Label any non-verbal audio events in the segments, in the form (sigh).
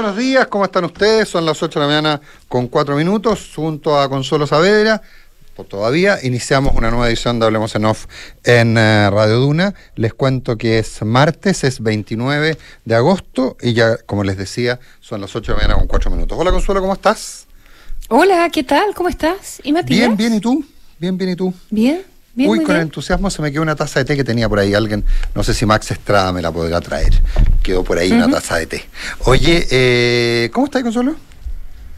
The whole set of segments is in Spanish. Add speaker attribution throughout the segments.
Speaker 1: buenos días, ¿cómo están ustedes? Son las 8 de la mañana con 4 minutos, junto a Consuelo Saavedra. Por todavía iniciamos una nueva edición de Hablemos en Off en eh, Radio Duna. Les cuento que es martes, es 29 de agosto y ya, como les decía, son las 8 de la mañana con 4 minutos. Hola Consuelo, ¿cómo estás?
Speaker 2: Hola, ¿qué tal? ¿Cómo estás?
Speaker 1: ¿Y Matías? Bien, bien, ¿y tú? Bien, bien, ¿y tú?
Speaker 2: Bien.
Speaker 1: Uy, con entusiasmo se me quedó una taza de té que tenía por ahí alguien, no sé si Max Estrada me la podrá traer. Quedó por ahí una taza de té. Oye, eh, ¿cómo estás, Consuelo?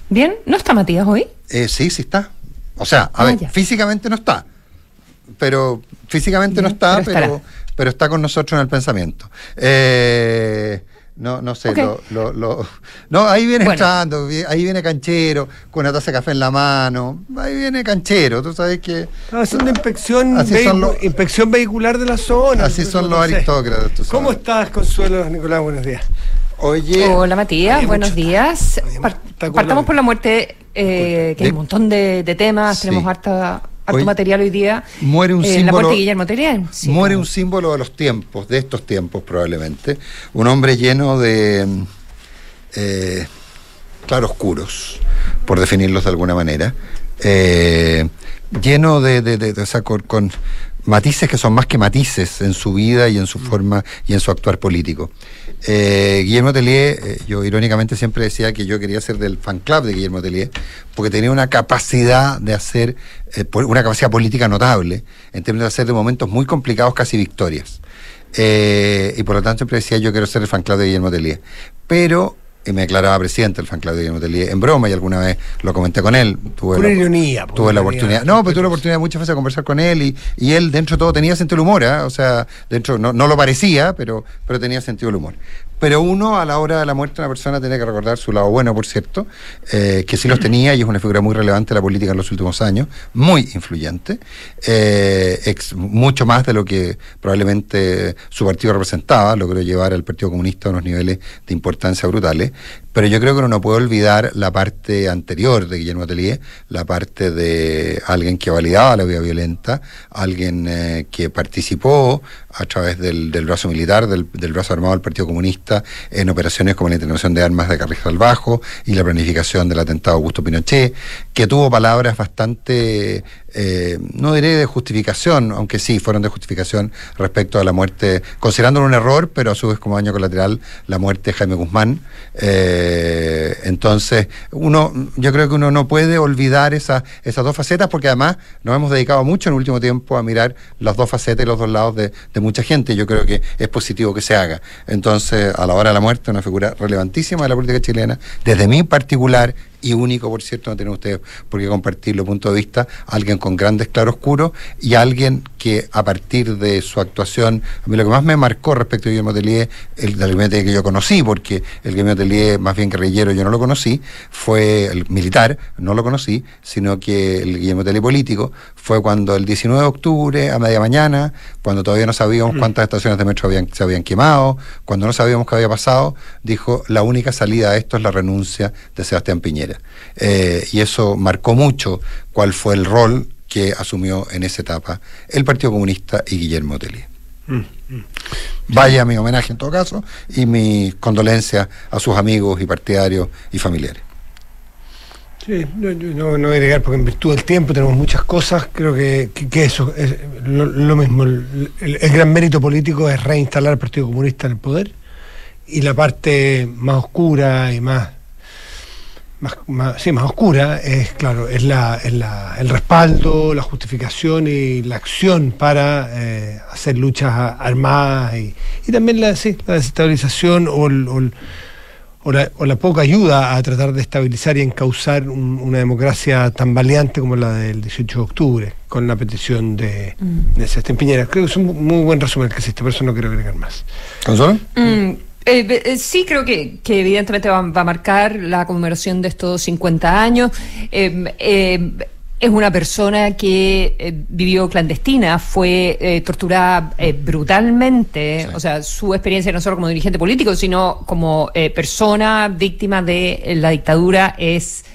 Speaker 2: Bien, ¿no está Matías hoy?
Speaker 1: Eh, sí, sí está. O sea, a ah, ver, físicamente no está. Pero físicamente no está, pero, pero, está con nosotros en el pensamiento. Eh, no, no sé, lo, lo, (laughs) No, ahí viene entrando, ahí viene canchero, con una taza de café en la mano. Ahí viene canchero, tú sabes que.
Speaker 3: Estaba haciendo inspección, inspección vehicular de la zona.
Speaker 1: Así son los aristócratas.
Speaker 3: ¿Cómo estás, Consuelo, Nicolás? Buenos días.
Speaker 2: Oye. Hola, Matías, buenos días. partamos por la muerte, eh, que hay un montón de, temas, tenemos harta harto material hoy día.
Speaker 1: Muere un símbolo.
Speaker 2: La muerte de Guillermo
Speaker 1: muere un símbolo de los tiempos, de estos tiempos probablemente. Un hombre lleno de eh, claroscuros, por definirlos de alguna manera. Eh, lleno de, de, de, o con, matices que son más que matices en su vida y en su forma y en su actuar político. Eh, Guillermo Tellier, eh, yo irónicamente siempre decía que yo quería ser del fan club de Guillermo Tellier, porque tenía una capacidad de hacer, eh, una capacidad política notable, en términos de hacer de momentos muy complicados casi victorias. y por lo tanto siempre decía yo quiero ser el fan club de Guillermo Tellier. Pero y me declaraba presidente del fan de Guillermo Tellier en broma y alguna vez lo comenté con él.
Speaker 3: Tuve la, ironía.
Speaker 1: Tuve la oportunidad. No, pero tuve la oportunidad muchas veces de conversar con él y, y él dentro de todo tenía sentido del humor, ¿eh? o sea, dentro no, no lo parecía, pero, pero tenía sentido del humor. Pero uno a la hora de la muerte de una persona tiene que recordar su lado bueno, por cierto, eh, que sí los tenía y es una figura muy relevante de la política en los últimos años, muy influyente, eh, mucho más de lo que probablemente su partido representaba, logró llevar al Partido Comunista a unos niveles de importancia brutales. Pero yo creo que uno no puede olvidar la parte anterior de Guillermo Atelier, la parte de alguien que validaba la vida violenta, alguien eh, que participó a través del, brazo militar, del, brazo armado del Partido Comunista, en operaciones como la intervención de armas de Carrizal Bajo y la planificación del atentado Augusto Pinochet, que tuvo palabras bastante eh, no diré de justificación, aunque sí fueron de justificación respecto a la muerte, considerándolo un error, pero a su vez como daño colateral, la muerte de Jaime Guzmán. Eh, entonces, uno, yo creo que uno no puede olvidar esas dos facetas, porque además nos hemos dedicado mucho en el último tiempo a mirar las dos facetas y los dos lados de, de mucha gente. Yo creo que es positivo que se haga. Entonces, a la hora de la muerte, una figura relevantísima de la política chilena, desde mi particular y único, por cierto, no tienen ustedes por qué compartirlo, punto de vista, alguien con grandes claroscuros y alguien que a partir de su actuación, a mí lo que más me marcó respecto a Guillermo Tellier, el del que yo conocí, porque el Guillermo Tellier más bien guerrillero yo no lo conocí, fue el militar, no lo conocí, sino que el Guillermo Tellier político fue cuando el 19 de octubre, a media mañana, cuando todavía no sabíamos mm. cuántas estaciones de metro habían, se habían quemado, cuando no sabíamos qué había pasado, dijo, la única salida a esto es la renuncia de Sebastián Piñera. Eh, y eso marcó mucho cuál fue el rol que asumió en esa etapa el Partido Comunista y Guillermo Tellier. Mm, mm. Vaya mi homenaje en todo caso y mi condolencia a sus amigos y partidarios y familiares.
Speaker 3: No, no, a agregar porque en virtud del tiempo tenemos muchas cosas, creo que, eso es lo, mismo. El, el, gran mérito político es reinstalar al Partido Comunista en el poder y la parte más oscura y más más, sí, más oscura es, claro, es, la, el respaldo, la justificación y la acción para eh, hacer luchas armadas y, también la, la desestabilización o, o, la, poca ayuda a tratar de estabilizar y encauzar una democracia tan valiente como la del 18 de octubre, con la petición de, mm. de Sebastián Piñera. Creo que es un muy buen resumen que existe, por eso no quiero agregar más.
Speaker 1: ¿Consuelo?
Speaker 2: Mm. Eh, eh, sí, creo que, evidentemente va, a marcar la conmemoración de estos 50 años. Eh, es una persona que vivió clandestina, fue torturada brutalmente, o sea, su experiencia no solo como dirigente político, sino como persona víctima de la dictadura es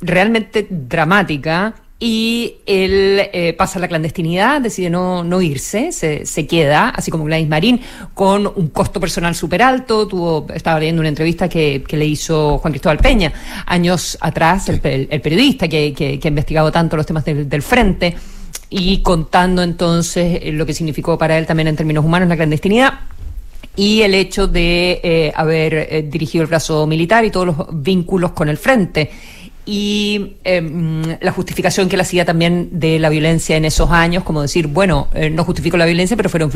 Speaker 2: realmente dramática y él eh, pasa a la clandestinidad, decide no, no irse, se, se, queda, así como Gladys Marín, con un costo personal súper alto. Tuvo, estaba leyendo una entrevista que, que, le hizo Juan Cristóbal Peña años atrás, el, el, periodista que, que, que, ha investigado tanto los temas del, del frente y contando entonces lo que significó para él también en términos humanos la clandestinidad y el hecho de eh, haber eh, dirigido el brazo militar y todos los vínculos con el frente y eh, la justificación que él hacía también de la violencia en esos años, como decir, bueno, eh, no justifico la violencia, pero fueron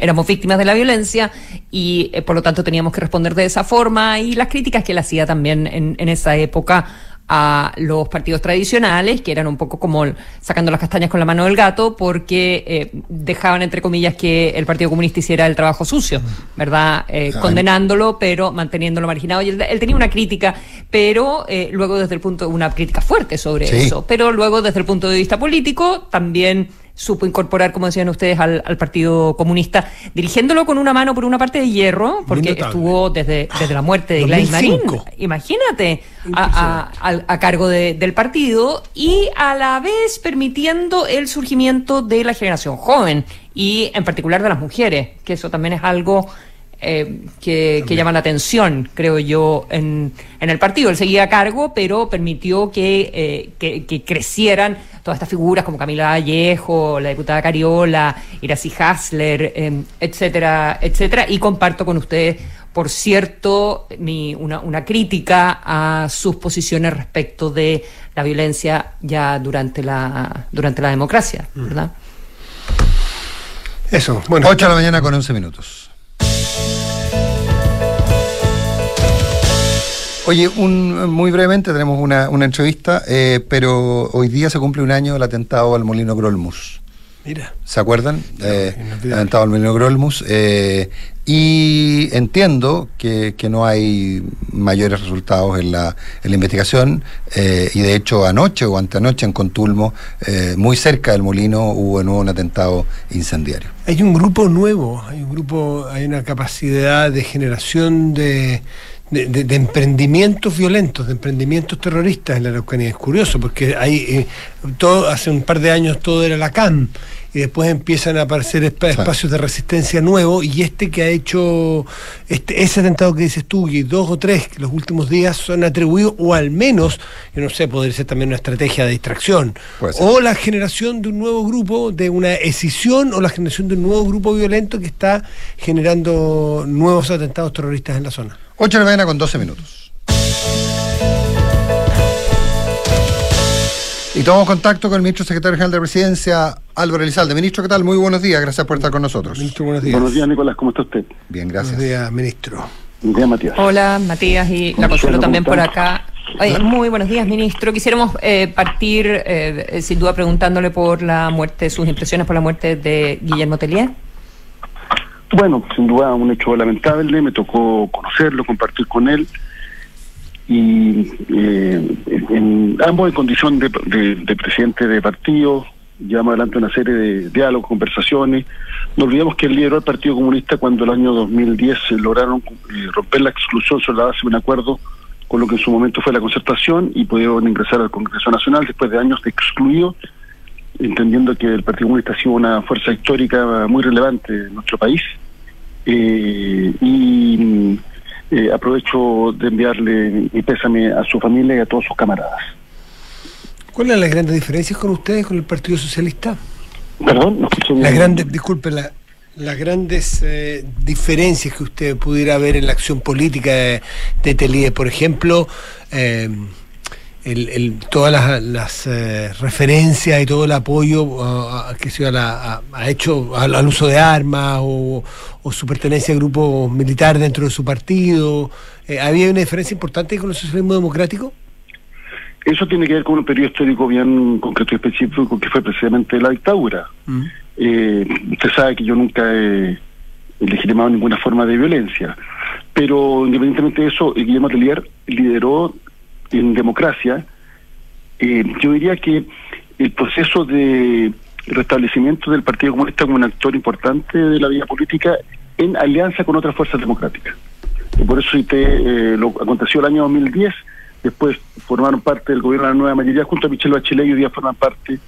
Speaker 2: éramos víctimas de la violencia y eh, por lo tanto teníamos que responder de esa forma. Y las críticas que él hacía también en, en esa época a los partidos tradicionales, que eran un poco como sacando las castañas con la mano del gato, porque eh, dejaban, entre comillas, que el Partido Comunista hiciera el trabajo sucio, ¿verdad? Eh, condenándolo, pero manteniéndolo marginado. Y él, tenía una crítica, pero eh, luego desde el punto, una crítica fuerte sobre eso, pero luego desde el punto de vista político también supo incorporar, como decían ustedes, al, Partido Comunista, dirigiéndolo con una mano por una parte de hierro, porque estuvo desde, desde la muerte de Gladys Marín, imagínate, a, cargo del partido y a la vez permitiendo el surgimiento de la generación joven y en particular de las mujeres, que eso también es algo eh, que, llama la atención, creo yo, en, en, el partido. Él seguía a cargo, pero permitió que, eh, que, crecieran todas estas figuras como Camila Vallejo, la diputada Cariola, Iracy Hasler, em, etcétera, etcétera. Y comparto con ustedes, por cierto, mi, una, una crítica a sus posiciones respecto de la violencia ya durante la, durante la democracia, mm. ¿verdad?
Speaker 1: Eso, bueno. 8 de la mañana con 11 minutos. Oye, un, muy brevemente tenemos una, una entrevista, eh, pero hoy día se cumple un año del atentado al Molino Grolmus.
Speaker 3: Mira.
Speaker 1: ¿Se acuerdan? Eh, atentado al Molino Grolmus. Eh, y entiendo que, que, no hay mayores resultados en la, en la investigación. Eh, y de hecho, anoche o antenoche en Contulmo, eh, muy cerca del molino, hubo de nuevo un atentado incendiario.
Speaker 3: Hay un grupo nuevo, hay un grupo, hay una capacidad de generación de de, emprendimientos violentos, de emprendimientos terroristas en la Araucanía. Es curioso porque hay eh, todo, hace un par de años todo era la CAM y después empiezan a aparecer espacios de resistencia nuevos y este que ha hecho este, ese atentado que dices tú y dos o tres que los últimos días son atribuidos o al menos, yo no sé, podría ser también una estrategia de distracción o la generación de un nuevo grupo, de una escisión o la generación de un nuevo grupo violento que está generando nuevos atentados terroristas en la zona.
Speaker 1: 8 de la mañana con 12 minutos. Y tomamos contacto con el ministro secretario general de la Presidencia, Álvaro Elizalde. Ministro, ¿qué tal? Muy buenos días, gracias por estar con nosotros.
Speaker 3: Ministro, buenos días.
Speaker 4: Buenos días, Nicolás, ¿cómo está usted?
Speaker 1: Bien, gracias.
Speaker 3: Buenos días, ministro.
Speaker 4: Buenos días, Matías.
Speaker 2: Hola, Matías, y la Consuelo también por acá. muy buenos días, ministro. Quisiéramos eh, partir, eh, sin duda, preguntándole por la muerte, sus impresiones por la muerte de Guillermo Tellier.
Speaker 4: Bueno, sin duda un hecho lamentable, me tocó conocerlo, compartir con él y eh, en, ambos en condición de, presidente de partido, llevamos adelante una serie de diálogos, conversaciones. No olvidemos que él lideró el Partido Comunista cuando el año 2010 se lograron eh, romper la exclusión sobre la base de un acuerdo con lo que en su momento fue la concertación y pudieron ingresar al Congreso Nacional después de años de excluido, entendiendo que el Partido Comunista ha sido una fuerza histórica muy relevante en nuestro país. Eh, y eh, aprovecho de enviarle mi pésame a su familia y a todos sus camaradas.
Speaker 3: ¿Cuáles son las grandes diferencias con ustedes, con el Partido Socialista?
Speaker 4: Perdón, no
Speaker 3: Las grandes, disculpe, las grandes eh, diferencias que usted pudiera ver en la acción política de, de por ejemplo, el, todas las, eh, referencias y todo el apoyo que se ha, hecho al, uso de armas o, su pertenencia al grupo militar dentro de su partido. Eh, ¿Había una diferencia importante con el socialismo democrático?
Speaker 4: Eso tiene que ver con un periodo histórico bien concreto y específico que fue precisamente la dictadura. Mm. Eh, usted sabe que yo nunca he, legitimado ninguna forma de violencia, pero independientemente de eso, Guillermo Telier lideró en democracia, eh, yo diría que el proceso de restablecimiento del Partido Comunista como un actor importante de la vida política en alianza con otras fuerzas democráticas. Y por eso eh, lo aconteció el año 2010, después formaron parte del gobierno de la nueva mayoría junto a Michelle Bachelet y hoy día forman parte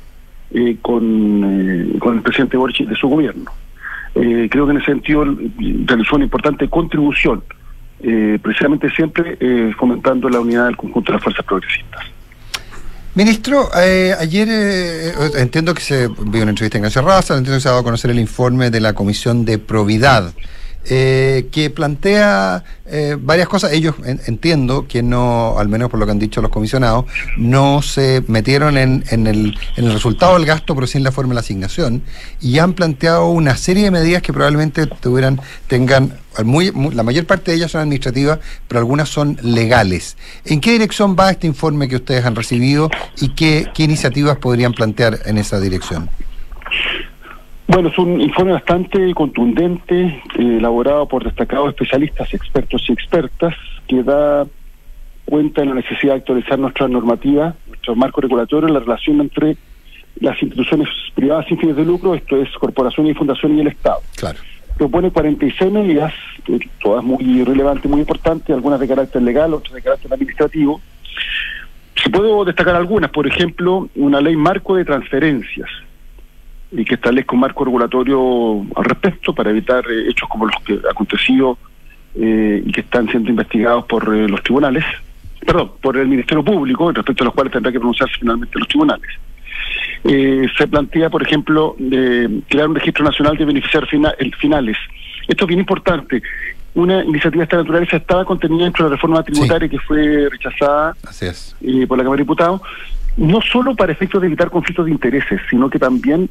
Speaker 4: eh, con, con el presidente Boric de su gobierno. creo que en ese sentido realizó una importante contribución, precisamente siempre fomentando la unidad del conjunto de las fuerzas progresistas.
Speaker 1: Ministro, eh, ayer eh, entiendo que se vio una entrevista en Canción Raza, entiendo que se ha dado a conocer el informe de la Comisión de Probidad. Eh, que plantea eh, varias cosas. Ellos entiendo que no, al menos por lo que han dicho los comisionados, no se metieron en, en, el, en el resultado del gasto, pero sí en la forma de la asignación, y han planteado una serie de medidas que probablemente tuvieran, tengan, muy, la mayor parte de ellas son administrativas, pero algunas son legales. ¿En qué dirección va este informe que ustedes han recibido y qué, qué iniciativas podrían plantear en esa dirección?
Speaker 4: Bueno, es un informe bastante contundente, eh, elaborado por destacados especialistas, expertos y expertas, que da cuenta de la necesidad de actualizar nuestra normativa, nuestro marco regulatorio, la relación entre las instituciones privadas sin fines de lucro, esto es corporaciones y fundaciones y el Estado.
Speaker 1: Claro.
Speaker 4: Propone 46 medidas, eh, todas muy relevantes, muy importantes, algunas de carácter legal, otras de carácter administrativo. Si puedo destacar algunas, por ejemplo, una ley marco de transferencias, y que establezca un marco regulatorio al respecto para evitar eh, hechos como los que han acontecido eh, y que están siendo investigados por eh, los tribunales, perdón, por el Ministerio Público, respecto a los cuales tendrá que pronunciarse finalmente los tribunales. se plantea, por ejemplo, de crear un registro nacional de beneficiarios finales. Esto es bien importante. Una iniciativa de esta naturaleza estaba contenida dentro de la reforma tributaria que fue rechazada por la Cámara de Diputados, no solo para efectos de evitar conflictos de intereses, sino que también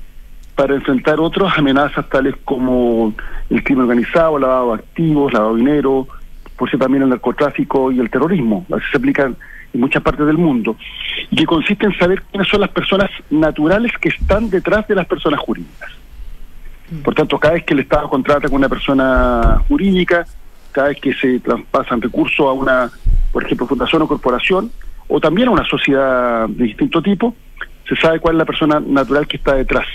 Speaker 4: para enfrentar otras amenazas tales como el crimen organizado, lavado de activos, lavado de dinero, por ser también el narcotráfico y el terrorismo. Así se aplican en muchas partes del mundo. Y que consiste en saber quiénes son las personas naturales que están detrás de las personas jurídicas. Por tanto, cada vez que el Estado contrata con una persona jurídica, cada vez que se traspasan recursos a una, por ejemplo, fundación o corporación, o también a una sociedad de distinto tipo, se sabe cuál es la persona natural que está detrás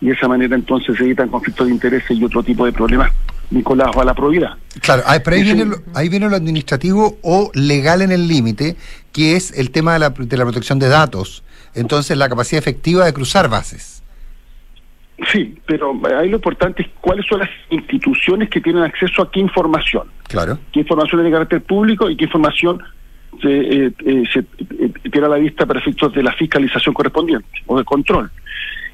Speaker 4: y de esa manera entonces se evitan conflictos de intereses y otro tipo de problemas vinculados a la probidad.
Speaker 1: Claro, pero ahí, viene lo, ahí viene lo administrativo o legal en el límite, que es el tema de la, de la protección de datos. Entonces, la capacidad efectiva de cruzar bases.
Speaker 4: Sí, pero ahí lo importante es cuáles son las instituciones que tienen acceso a qué información.
Speaker 1: Claro.
Speaker 4: ¿Qué información es de carácter público y qué información se, eh, eh, se eh, tiene a la vista para efectos de la fiscalización correspondiente o de control?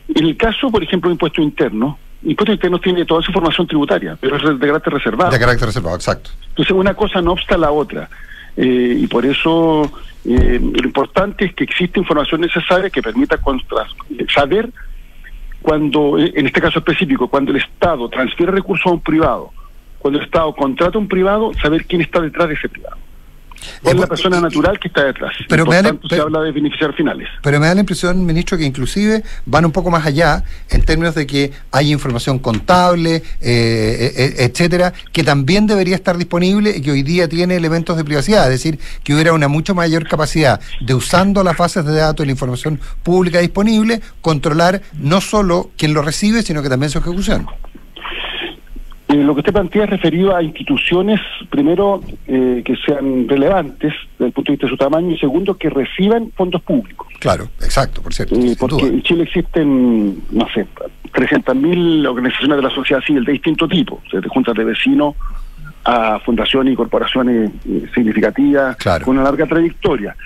Speaker 4: En el caso, por ejemplo, de impuesto interno, impuesto interno tiene toda su información tributaria, pero es de carácter reservado.
Speaker 1: De carácter reservado, exacto.
Speaker 4: Entonces, una cosa no obsta a la otra. Eh, y por eso eh, lo importante es que existe información necesaria que permita saber cuando, en este caso específico, cuando el Estado transfiere recursos a un privado, cuando el Estado contrata a un privado, saber quién está detrás de ese privado es la persona natural que está detrás.
Speaker 1: Pero
Speaker 4: me
Speaker 1: da
Speaker 4: tanto, se habla de beneficiar finales.
Speaker 1: Pero me da la impresión, ministro, que inclusive van un poco más allá en términos de que hay información contable, eh, eh, eh, etcétera, que también debería estar disponible y que hoy día tiene elementos de privacidad. Es decir, que hubiera una mucho mayor capacidad de usando las bases de datos y la información pública disponible, controlar no solo quién lo recibe, sino que también su ejecución.
Speaker 4: Eh, lo que usted plantea es referido a instituciones, primero, eh, que sean relevantes desde el punto de vista de su tamaño y segundo, que reciban fondos públicos.
Speaker 1: Claro, exacto, por cierto.
Speaker 4: Eh, porque en Chile existen, no sé, 300.000 organizaciones de la sociedad civil de distinto tipo, desde juntas de vecinos a fundaciones y corporaciones significativas con una larga trayectoria.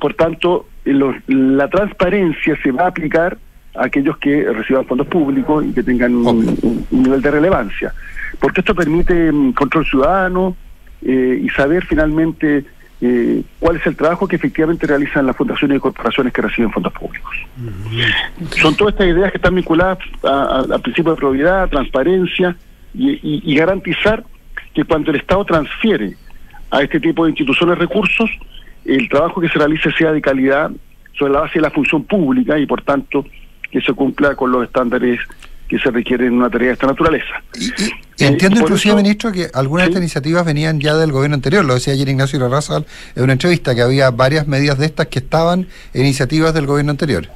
Speaker 4: por tanto, la transparencia se va a aplicar aquellos que reciban fondos públicos y que tengan un, nivel de relevancia. Porque esto permite mm, control ciudadano eh, y saber finalmente eh, cuál es el trabajo que efectivamente realizan las fundaciones y corporaciones que reciben fondos públicos. Son todas estas ideas que están vinculadas al principio de probidad, transparencia y, garantizar que cuando el Estado transfiere a este tipo de instituciones recursos, el trabajo que se realice sea de calidad sobre la base de la función pública y por tanto que se cumpla con los estándares que se requieren en una tarea de esta naturaleza.
Speaker 1: Y, eh, entiendo, inclusive, ministro, que algunas de estas iniciativas venían ya del gobierno anterior. Lo decía ayer Ignacio Larrazal en una entrevista, que había varias medidas de estas que estaban en iniciativas del gobierno anterior.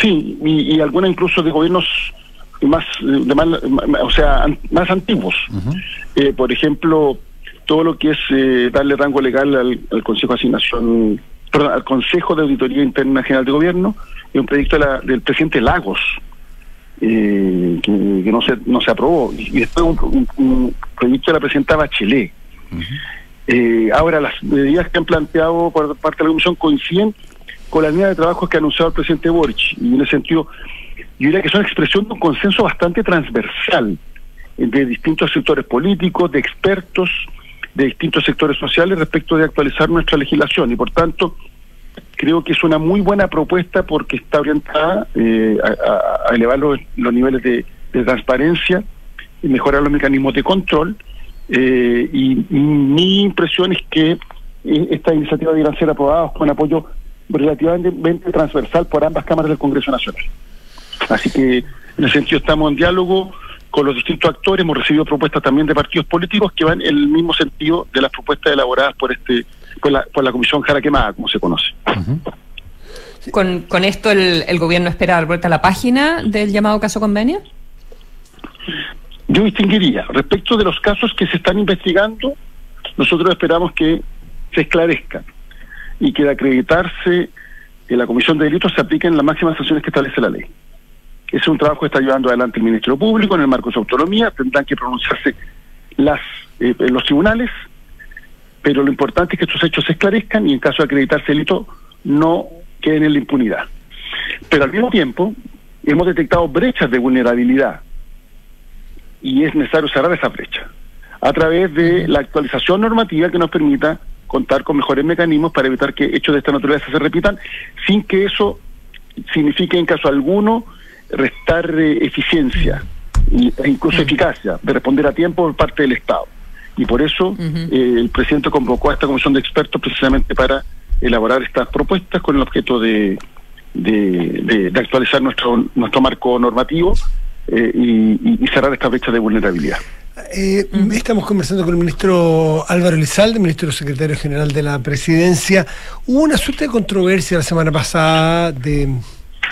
Speaker 4: Sí, y, algunas incluso de gobiernos más, de o sea, más antiguos. Eh, por ejemplo, todo lo que es eh, darle rango legal al, Consejo de Asignación, perdón, al Consejo de Auditoría Interna General de Gobierno, un proyecto del presidente Lagos, eh, que, no se no se aprobó, y después un, proyecto de la presidenta Bachelet. Eh, ahora, las medidas que han planteado por parte de la Comisión coinciden con la línea de trabajo que ha anunciado el presidente Boric, y en ese sentido, yo diría que son expresión de un consenso bastante transversal de distintos sectores políticos, de expertos, de distintos sectores sociales respecto de actualizar nuestra legislación. Y por tanto creo que es una muy buena propuesta porque está orientada eh, a, elevar los, niveles de, transparencia y mejorar los mecanismos de control eh, y, mi impresión es que eh, estas iniciativas deberán ser aprobadas con apoyo relativamente transversal por ambas cámaras del Congreso Nacional. Así que en ese sentido estamos en diálogo con los distintos actores, hemos recibido propuestas también de partidos políticos que van en el mismo sentido de las propuestas elaboradas por este por la, por la Comisión Jara Quemada, como se conoce.
Speaker 2: con, con esto el, el gobierno espera dar vuelta a la página del llamado caso convenio.
Speaker 4: Yo distinguiría, respecto de los casos que se están investigando, nosotros esperamos que se esclarezcan y que de acreditarse en la comisión de delitos se apliquen las máximas sanciones que establece la ley. Ese es un trabajo que está llevando adelante el Ministerio Público en el marco de su autonomía. Tendrán que pronunciarse las eh, los tribunales, pero lo importante es que estos hechos se esclarezcan y en caso de acreditarse delito no queden en la impunidad. Pero al mismo tiempo hemos detectado brechas de vulnerabilidad y es necesario cerrar esa brecha a través de la actualización normativa que nos permita contar con mejores mecanismos para evitar que hechos de esta naturaleza se repitan sin que eso signifique en caso alguno restar eh, eficiencia e incluso eficacia de responder a tiempo por parte del Estado. Y por eso eh, el presidente convocó a esta comisión de expertos precisamente para elaborar estas propuestas con el objeto de, de, actualizar nuestro, nuestro marco normativo eh, y, cerrar esta brecha de vulnerabilidad.
Speaker 3: Estamos conversando con el ministro Álvaro Elizalde, ministro secretario general de la presidencia. Hubo una suerte de controversia la semana pasada de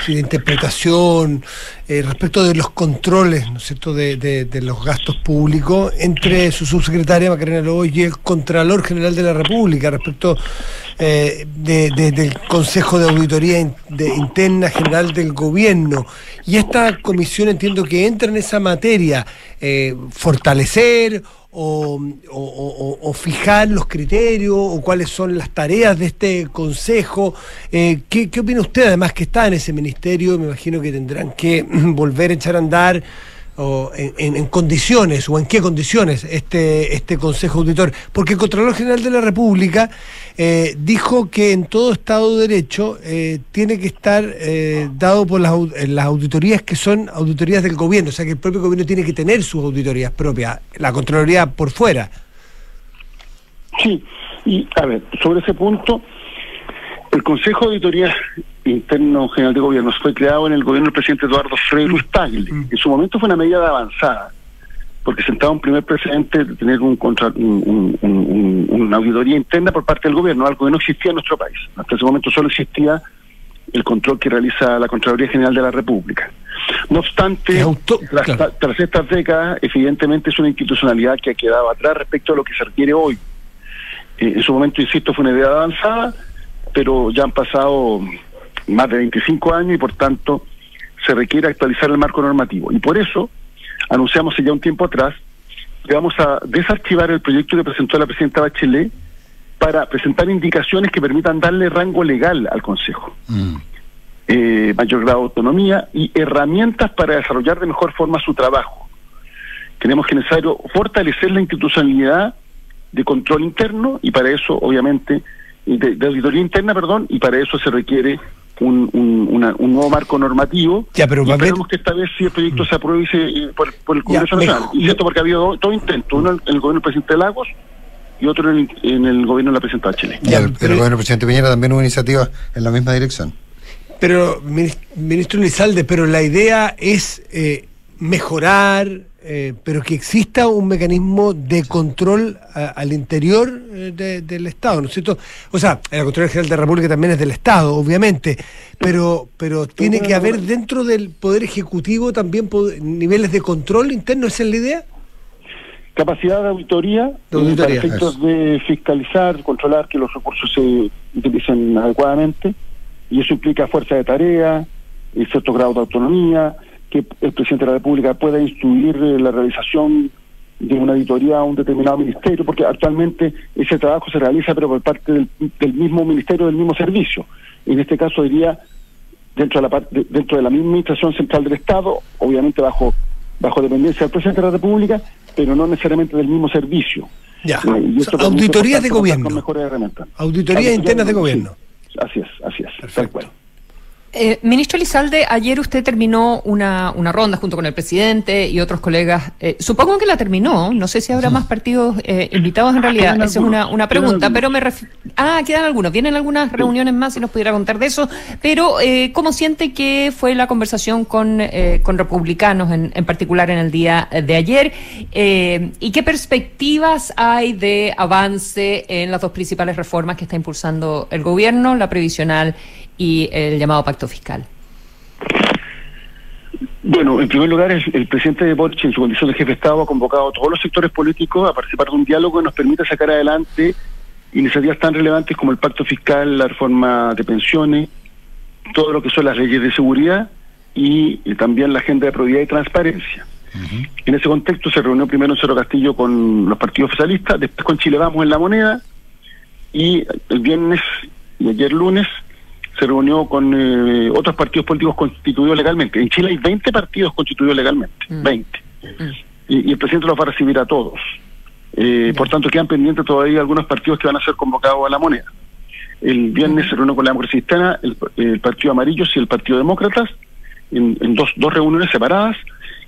Speaker 3: de interpretación eh, respecto de los controles, ¿no es cierto?, de, los gastos públicos entre su subsecretaria Macarena Lobo y el Contralor General de la República respecto eh, del Consejo de Auditoría Interna General del Gobierno. Y esta comisión entiendo que entra en esa materia, eh, fortalecer o, fijar los criterios o cuáles son las tareas de este consejo. Eh, ¿qué, opina usted, además que está en ese ministerio? Me imagino que tendrán que (clears throat) volver a echar a andar o en, condiciones o en qué condiciones este, este Consejo Auditor. Porque el Contralor General de la República eh, dijo que en todo Estado de Derecho eh, tiene que estar eh, dado por las, las auditorías que son auditorías del gobierno, o sea que el propio gobierno tiene que tener sus auditorías propias, la Contraloría por fuera.
Speaker 4: Sí, y a ver, sobre ese punto, el Consejo de Auditoría Interno General de Gobierno fue creado en el gobierno del presidente Eduardo Frei Luis Tagle. Mm. En su momento fue una medida de avanzada, porque sentaba un primer precedente de tener un, contra, una auditoría interna por parte del gobierno, algo que no existía en nuestro país. Hasta ese momento solo existía el control que realiza la Contraloría General de la República. No obstante, tras, estas décadas, evidentemente es una institucionalidad que ha quedado atrás respecto a lo que se requiere hoy. Eh, en su momento, insisto, fue una idea avanzada, pero ya han pasado más de 25 años y por tanto se requiere actualizar el marco normativo. Y por eso anunciamos ya un tiempo atrás que vamos a desarchivar el proyecto que presentó la presidenta Bachelet para presentar indicaciones que permitan darle rango legal al Consejo. Mm. Eh, mayor grado de autonomía y herramientas para desarrollar de mejor forma su trabajo. Tenemos que necesario fortalecer la institucionalidad de control interno y para eso, obviamente, de, auditoría interna, perdón, y para eso se requiere un, un, nuevo marco normativo.
Speaker 3: Ya, pero
Speaker 4: y esperemos que esta vez si el proyecto se apruebe por, el Congreso Nacional. Y cierto, porque ha habido dos, intentos, uno en el gobierno del presidente Lagos y otro en el, gobierno de la presidenta Chile.
Speaker 1: Ya, pero, el gobierno del presidente Piñera también hubo iniciativas en la misma dirección.
Speaker 3: Pero, ministro Lizalde, pero la idea es eh, mejorar, eh, pero que exista un mecanismo de control al interior eh, del Estado, ¿no es cierto? O sea, el control General de la República también es del Estado, obviamente, pero, pero tiene que haber dentro del Poder Ejecutivo también niveles de control interno, ¿esa es la idea?
Speaker 4: capacidad de auditoría,
Speaker 3: De auditoría,
Speaker 4: para efectos de fiscalizar, controlar que los recursos se utilicen adecuadamente, y eso implica fuerza de tarea, y cierto grado de autonomía, que el presidente de la República pueda instruir eh, la realización de una auditoría a un determinado ministerio, porque actualmente ese trabajo se realiza pero por parte del, del mismo ministerio, del mismo servicio. En este caso diría dentro de la de- dentro de la misma administración central del Estado, obviamente bajo bajo dependencia del presidente de la República, pero no necesariamente del mismo servicio.
Speaker 3: Ya.
Speaker 4: Eh,
Speaker 3: auditorías de gobierno. Auditorías internas de gobierno.
Speaker 4: sí. Así es, así es. tal
Speaker 3: Perfecto.
Speaker 2: Eh, ministro Lizalde, ayer usted terminó una, una ronda junto con el presidente y otros colegas. Eh, supongo que la terminó. No sé si habrá más partidos eh, invitados en realidad.
Speaker 4: Quedan
Speaker 2: Esa es una, una pregunta. Pero me ref- Ah, quedan algunos. Vienen algunas reuniones más, si nos pudiera contar de eso. Pero, ¿cómo siente que fue la conversación con, eh, con republicanos, en, en particular en el día de ayer? Eh, ¿Y qué perspectivas hay de avance en las dos principales reformas que está impulsando el gobierno, la previsional y el llamado pacto fiscal?
Speaker 4: Bueno, en primer lugar, el, el presidente Boric, en su condición de jefe de Estado, ha convocado a todos los sectores políticos a participar de un diálogo que nos permita sacar adelante iniciativas tan relevantes como el pacto fiscal, la reforma de pensiones, todo lo que son las leyes de seguridad y, eh, también la agenda de probidad y transparencia. En ese contexto se reunió primero en Cerro Castillo con los partidos oficialistas, después con Chile Vamos en la Moneda y el viernes y ayer lunes se reunió con eh, otros partidos políticos constituidos legalmente. En Chile hay 20 partidos constituidos legalmente,
Speaker 2: Mm.
Speaker 4: 20. Y, y el presidente los va a recibir a todos. Eh, por tanto, quedan pendientes todavía algunos partidos que van a ser convocados a la moneda. El viernes se reunió con la democracia cristiana, el, el Partido Amarillos y el Partido Demócratas, en, en dos, dos reuniones separadas,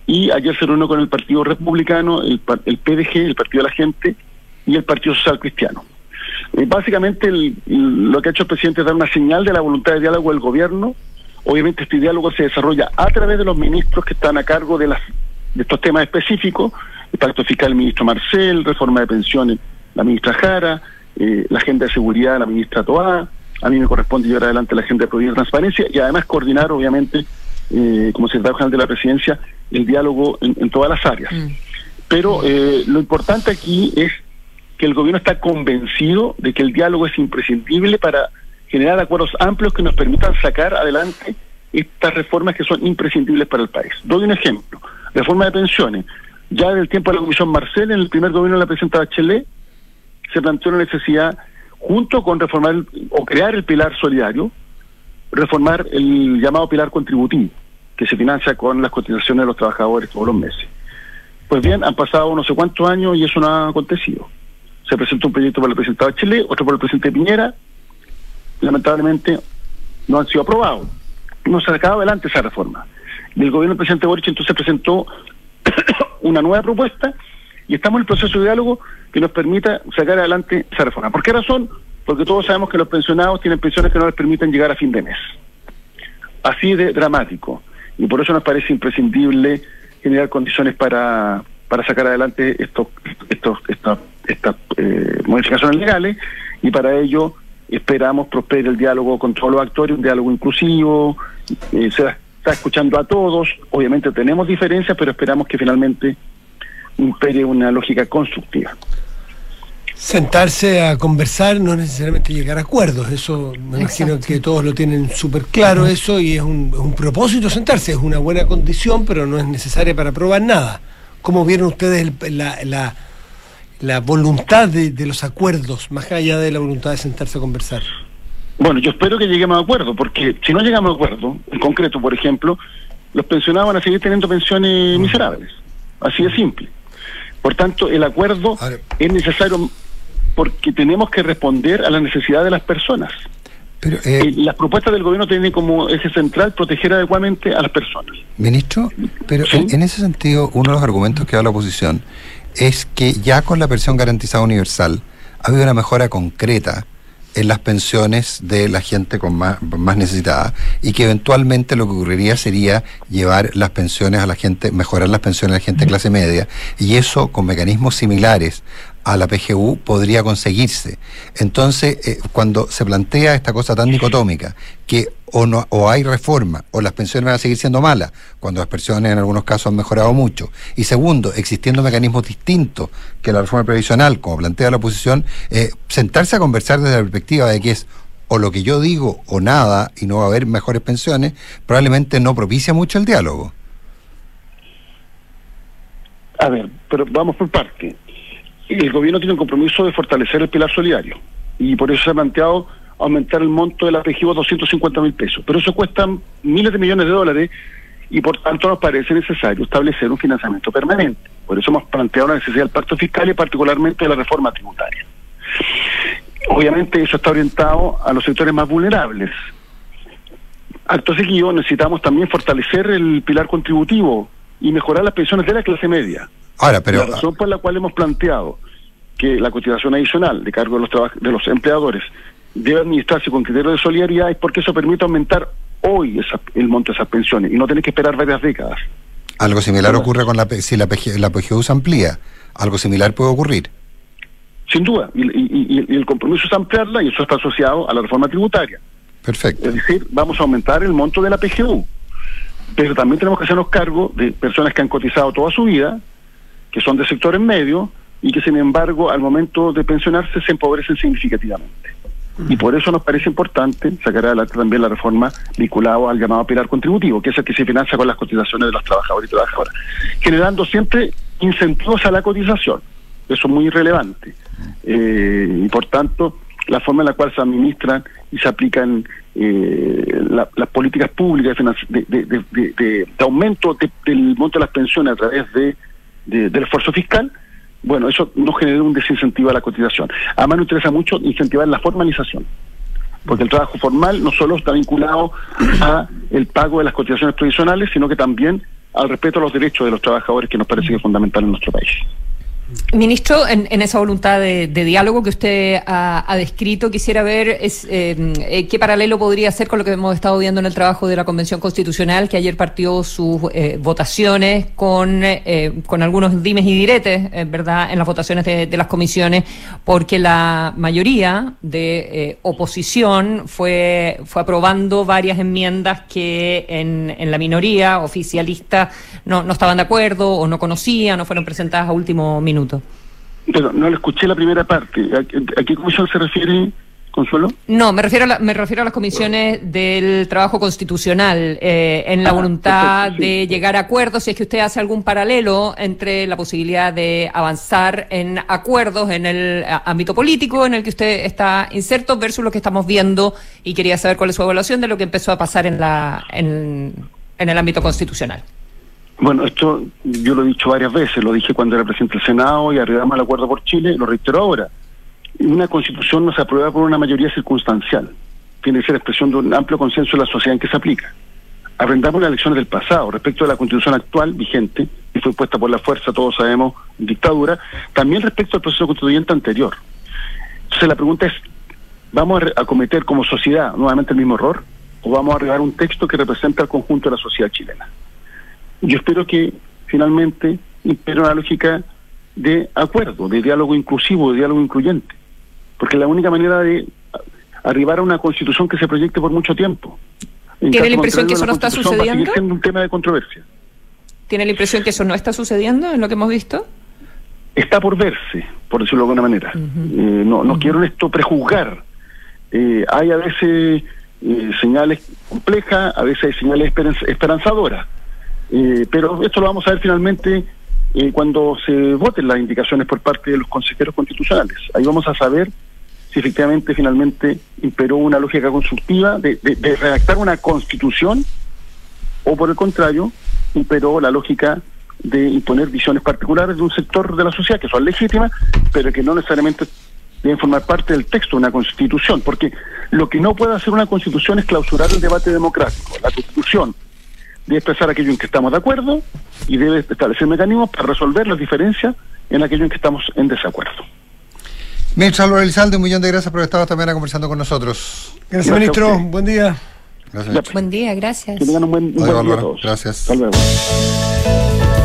Speaker 4: y ayer se reunió con el Partido Republicano, el, el PDG, el Partido de la Gente, y el Partido Social Cristiano. Básicamente el- lo que ha hecho el presidente es dar una señal de la voluntad de diálogo del gobierno. Obviamente este diálogo se desarrolla a través de los ministros que están a cargo de, las, de estos temas específicos, el pacto fiscal el ministro Marcel, reforma de pensiones la ministra Jara, eh, la agenda de seguridad la ministra Toá, a mí me corresponde llevar adelante la agenda de y transparencia y además coordinar obviamente eh, como secretario general de la presidencia el diálogo en, en todas las áreas. Pero eh, lo importante aquí es que el gobierno está convencido de que el diálogo es imprescindible para generar acuerdos amplios que nos permitan sacar adelante estas reformas que son imprescindibles para el país. Doy un ejemplo. Reforma de pensiones. Ya desde el tiempo de la Comisión Marcel, en el primer gobierno de la presidenta Bachelet, se planteó la necesidad, junto con reformar o crear el pilar solidario, reformar el llamado pilar contributivo, que se financia con las cotizaciones de los trabajadores todos los meses. Pues bien, han pasado no sé cuántos años y eso no ha acontecido. Se presentó un proyecto para el presidente Bachelet, otro por el presidente Piñera, lamentablemente no han sido aprobados. No se sacado adelante esa reforma. Y el gobierno del presidente Boric entonces presentó (coughs) una nueva propuesta y estamos en el proceso de diálogo que nos permita sacar adelante esa reforma. ¿Por qué razón? Porque todos sabemos que los pensionados tienen pensiones que no les permiten llegar a fin de mes. Así de dramático. Y por eso nos parece imprescindible generar condiciones para, para sacar adelante estos, estos, estas, estas eh, modificaciones legales y para ello esperamos prospere el diálogo con todos los actores, un diálogo inclusivo, eh, se está escuchando a todos, obviamente tenemos diferencias, pero esperamos que finalmente impere una lógica constructiva.
Speaker 3: Sentarse a conversar no es necesariamente llegar a acuerdos, eso me imagino
Speaker 2: Exacto.
Speaker 3: que todos lo tienen súper claro eso y es un, es un propósito sentarse, es una buena condición, pero no es necesaria para probar nada. ¿Cómo vieron ustedes el- la, la, la voluntad de, de los acuerdos, más allá de la voluntad de sentarse a conversar?
Speaker 4: Bueno, yo espero que lleguemos a acuerdo, porque si no llegamos a acuerdo, en concreto, por ejemplo, los pensionados van a seguir teniendo pensiones miserables. Así de simple. Por tanto, el acuerdo es necesario porque tenemos que responder a las necesidades de las personas.
Speaker 1: Pero, eh,
Speaker 4: las propuestas del gobierno tienen como eje central proteger adecuadamente a las personas.
Speaker 1: Ministro, pero
Speaker 4: Sí.
Speaker 1: en, en ese sentido, uno de los argumentos que da la oposición es que ya con la pensión garantizada universal ha habido una mejora concreta en las pensiones de la gente con más, más necesitada y que eventualmente lo que ocurriría sería llevar las pensiones a la gente, mejorar las pensiones a la gente de clase media y eso con mecanismos similares a la PGU podría conseguirse. Entonces, eh, cuando se plantea esta cosa tan dicotómica, que o, no, o hay reforma o las pensiones van a seguir siendo malas, cuando las pensiones en algunos casos han mejorado mucho, y segundo, existiendo mecanismos distintos que la reforma previsional, como plantea la oposición, eh, sentarse a conversar desde la perspectiva de que es o lo que yo digo o nada y no va a haber mejores pensiones, probablemente no propicia mucho el diálogo.
Speaker 4: A ver, pero vamos por parte. El gobierno tiene un compromiso de fortalecer el pilar solidario y por eso se ha planteado aumentar el monto de la PGU a 250 mil pesos. Pero eso cuesta miles de millones de dólares y por tanto nos parece necesario establecer un financiamiento permanente. Por eso hemos planteado la necesidad del pacto fiscal y particularmente de la reforma tributaria. Obviamente eso está orientado a los sectores más vulnerables. Acto seguido necesitamos también fortalecer el pilar contributivo y mejorar las pensiones de la clase media.
Speaker 1: Ahora, pero...
Speaker 4: La razón por la cual hemos planteado que la cotización adicional de cargo de los, de los empleadores debe administrarse con criterio de solidaridad es porque eso permite aumentar hoy el monto de esas pensiones y no tener que esperar varias décadas.
Speaker 1: Algo similar ocurre con la si la, la PGU se amplía. Algo similar puede ocurrir.
Speaker 4: Sin duda, y, el compromiso es ampliarla y eso está asociado a la reforma tributaria.
Speaker 1: Perfecto.
Speaker 4: Es decir, vamos a aumentar el monto de la PGU, pero también tenemos que hacernos cargo de personas que han cotizado toda su vida, que son de sectores medios y que sin embargo al momento de pensionarse se empobrecen significativamente. Y por eso nos parece importante sacar adelante también la reforma vinculada al llamado pilar contributivo, que es el que se financia con las cotizaciones de los trabajadores y trabajadoras, generando siempre incentivos a la cotización. Eso es muy relevante. Eh, y por tanto, la forma en la cual se administran y se aplican eh, las políticas públicas de, aumento del monto de las pensiones a través de, del esfuerzo fiscal, bueno, eso no genera un desincentivo a la cotización. Además nos interesa mucho incentivar la formalización, porque el trabajo formal no solo está vinculado a el pago de las cotizaciones tradicionales, sino que también al respeto a los derechos de los trabajadores, que nos parece que es fundamental en nuestro país.
Speaker 2: Ministro, en, esa voluntad de, diálogo que usted ha, descrito, quisiera ver em, eh, qué paralelo podría hacer con lo que hemos estado viendo en el trabajo de la Convención Constitucional, que ayer partió sus eh, votaciones con, eh, con algunos dimes y diretes, ¿verdad?, en las votaciones de, las comisiones, porque la mayoría de oposición fue, fue aprobando varias enmiendas que en, en la minoría oficialista no, no estaban de acuerdo o no conocían o fueron presentadas a último minuto.
Speaker 4: No le escuché la primera parte. ¿A, qué comisión se refiere, Consuelo?
Speaker 2: No, me refiero a, me refiero a las comisiones del trabajo constitucional, eh, en la ah, voluntad de llegar a acuerdos, si es que usted hace algún paralelo entre la posibilidad de avanzar en acuerdos en el ámbito político en el que usted está inserto versus lo que estamos viendo y quería saber cuál es su evaluación de lo que empezó a pasar en, la, en el ámbito constitucional.
Speaker 4: Bueno, esto yo lo he dicho varias veces, lo dije cuando era presidente del Senado y arribamos al acuerdo por Chile, lo reitero ahora. Una constitución no se aprueba por una mayoría circunstancial, tiene que ser expresión de un amplio consenso de la sociedad en que se aplica. Aprendamos las lecciones del pasado respecto de la constitución actual vigente, y fue puesta por la fuerza, todos sabemos, dictadura, también respecto al proceso constituyente anterior. Entonces la pregunta es, ¿vamos a, cometer como sociedad nuevamente el mismo error? ¿O vamos a arribar un texto que represente al conjunto de la sociedad chilena? Yo espero que finalmente impere una lógica de acuerdo, de diálogo inclusivo, de diálogo incluyente, porque es la única manera de arribar a una constitución que se proyecte por mucho tiempo.
Speaker 2: ¿Tiene la impresión que eso no está sucediendo?
Speaker 4: siendo un tema de controversia.
Speaker 2: ¿Tiene la impresión que eso no está sucediendo en lo que hemos visto?
Speaker 4: Está por verse, por decirlo de alguna manera. Eh, no no quiero esto prejuzgar. Eh, hay a veces eh, señales complejas, a veces hay señales esperanzadoras. Eh, pero esto lo vamos a ver finalmente eh, cuando se voten las indicaciones por parte de los consejeros constitucionales. Ahí vamos a saber si efectivamente finalmente imperó una lógica constructiva de, redactar una constitución o por el contrario imperó la lógica de imponer visiones particulares de un sector de la sociedad que son legítimas, pero que no necesariamente deben formar parte del texto de una constitución, porque lo que no puede hacer una constitución es clausurar el debate democrático. La constitución debe expresar aquello en que estamos de acuerdo y debe establecer mecanismos para resolver las diferencias en aquello en que estamos en desacuerdo.
Speaker 1: Ministro Álvaro Elizalde, un millón de gracias por haber estado también conversando con nosotros.
Speaker 3: Gracias, ministro. Buen día.
Speaker 2: Gracias. Buen día, gracias.
Speaker 4: Que tengan un buen, día a todos.
Speaker 1: Gracias.
Speaker 4: Hasta luego.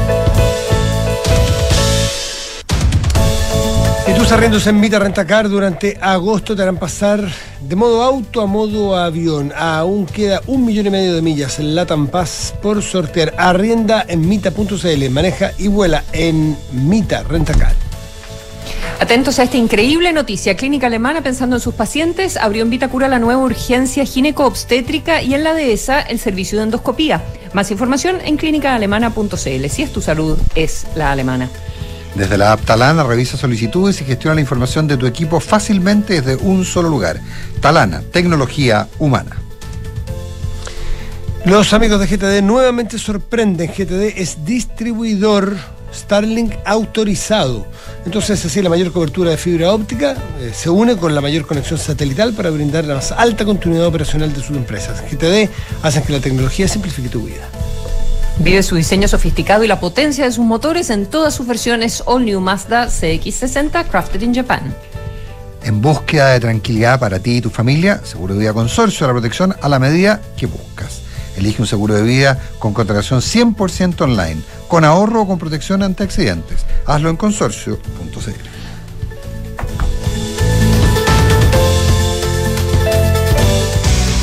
Speaker 3: Arriendos en Mita Rentacar durante agosto te harán pasar de modo auto a modo avión. Aún queda un millón y medio de millas en Latam Pass por sortear. Arrienda en mita.cl, maneja y vuela en Mita Rentacar.
Speaker 2: Atentos a esta increíble noticia. Clínica Alemana, pensando en sus pacientes, abrió en Vitacura la nueva urgencia gineco-obstétrica y en la dehesa el servicio de endoscopía. Más información en clínicaalemana.cl. Si es tu salud, es la alemana.
Speaker 1: Desde la app Talana revisa solicitudes y gestiona la información de tu equipo fácilmente desde un solo lugar. Talana, tecnología humana.
Speaker 3: Los amigos de GTD nuevamente sorprenden. GTD es distribuidor Starlink autorizado. Entonces, así la mayor cobertura de fibra óptica eh, se une con la mayor conexión satelital para brindar la más alta continuidad operacional de sus empresas. GTD hacen que la tecnología simplifique tu vida.
Speaker 2: Vive su diseño sofisticado y la potencia de sus motores en todas sus versiones All New Mazda CX60 Crafted in Japan.
Speaker 1: En búsqueda de tranquilidad para ti y tu familia, Seguro de Vida Consorcio, la protección a la medida que buscas. Elige un seguro de vida con contratación 100% online, con ahorro o con protección ante accidentes. Hazlo en consorcio.cl.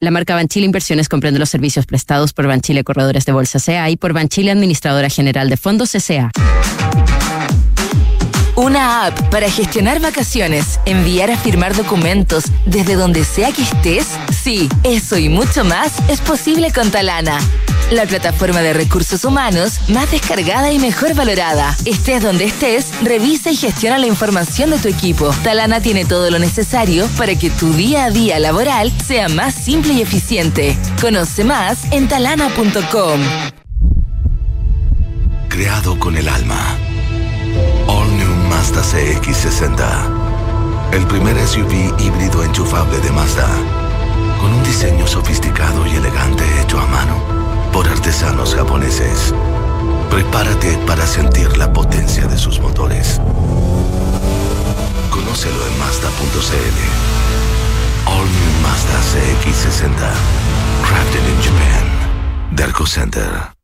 Speaker 5: La marca Banchile Inversiones comprende los servicios prestados por Banchile Corredores de Bolsa CA y por Banchile Administradora General de Fondos CCA.
Speaker 6: Una app para gestionar vacaciones, enviar a firmar documentos desde donde sea que estés. Sí, eso y mucho más es posible con Talana. La plataforma de recursos humanos más descargada y mejor valorada. Estés donde estés, revisa y gestiona la información de tu equipo. Talana tiene todo lo necesario para que tu día a día laboral sea más simple y eficiente. Conoce más en talana.com.
Speaker 7: Creado con el alma. All New Mazda CX60. El primer SUV híbrido enchufable de Mazda. Con un diseño sofisticado y elegante hecho a mano por artesanos japoneses. Prepárate para sentir la potencia de sus motores. Conócelo en Mazda.cl. All New Mazda CX60. Crafted in Japan. Derco Center.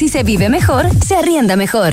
Speaker 5: Si se vive mejor, se arrienda mejor.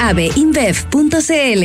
Speaker 5: aveinbev.cl.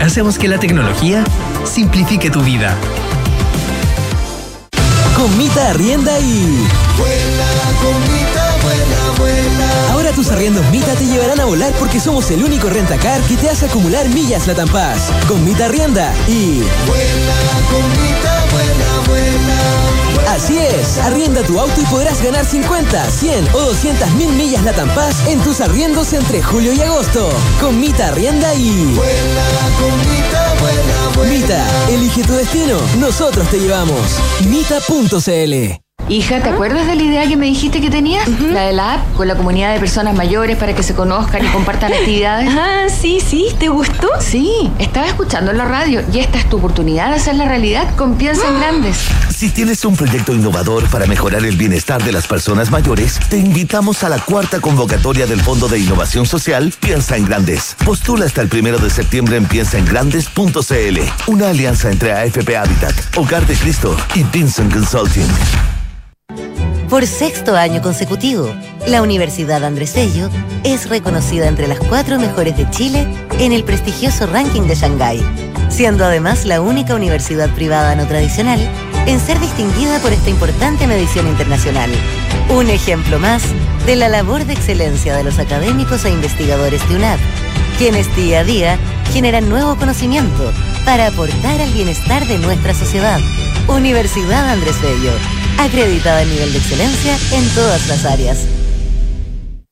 Speaker 8: Hacemos que la tecnología simplifique tu vida.
Speaker 9: Comita arrienda y.
Speaker 10: Vuela, comita, vuela, vuela.
Speaker 9: Ahora tus arriendos Mita te llevarán a volar porque somos el único rentacar que te hace acumular millas Latam Pass. Con Mita Arrienda y...
Speaker 10: Vuela con
Speaker 9: arrienda tu auto y podrás ganar 50, 100 o 200 mil millas Latam Pass en tus arriendos entre julio y agosto. Con Mita Arrienda y...
Speaker 10: Vuela con Mita, vuela, vuela.
Speaker 9: Mita, elige tu destino, nosotros te llevamos. Mita.cl
Speaker 11: Hija, ¿te acuerdas de la idea que me dijiste que tenías? La de la app con la comunidad de personas mayores para que se conozcan y compartan actividades. (laughs)
Speaker 12: Ah, sí, sí, ¿te gustó?
Speaker 11: Sí, estaba escuchando en la radio y esta es tu oportunidad de hacerla realidad con Piensa en Grandes.
Speaker 7: Si tienes un proyecto innovador para mejorar el bienestar de las personas mayores, te invitamos a la cuarta convocatoria del Fondo de Innovación Social Piensa en Grandes. Postula hasta el primero de septiembre en piensaengrandes.cl. Una alianza entre AFP Habitat, Hogar de Cristo y Vincent Consulting.
Speaker 13: Por sexto año consecutivo, la Universidad Andrés Bello es reconocida entre las cuatro mejores de Chile en el prestigioso ranking de Shanghái, siendo además la única universidad privada no tradicional en ser distinguida por esta importante medición internacional. Un ejemplo más de la labor de excelencia de los académicos e investigadores de UNAP, quienes día a día generan nuevo conocimiento para aportar al bienestar de nuestra sociedad. Universidad Andrés Bello acreditada a nivel de excelencia en todas las áreas.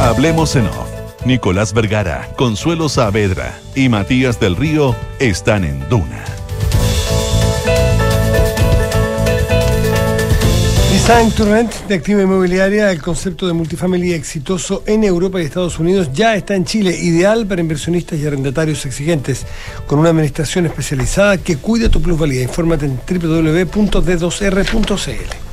Speaker 14: Hablemos en off. Nicolás Vergara, Consuelo Saavedra y Matías del Río están en Duna.
Speaker 3: Design to de Activa Inmobiliaria, el concepto de multifamily exitoso en Europa y Estados Unidos ya está en Chile, ideal para inversionistas y arrendatarios exigentes, con una administración especializada que cuida tu plusvalía. Infórmate en www.d2r.cl.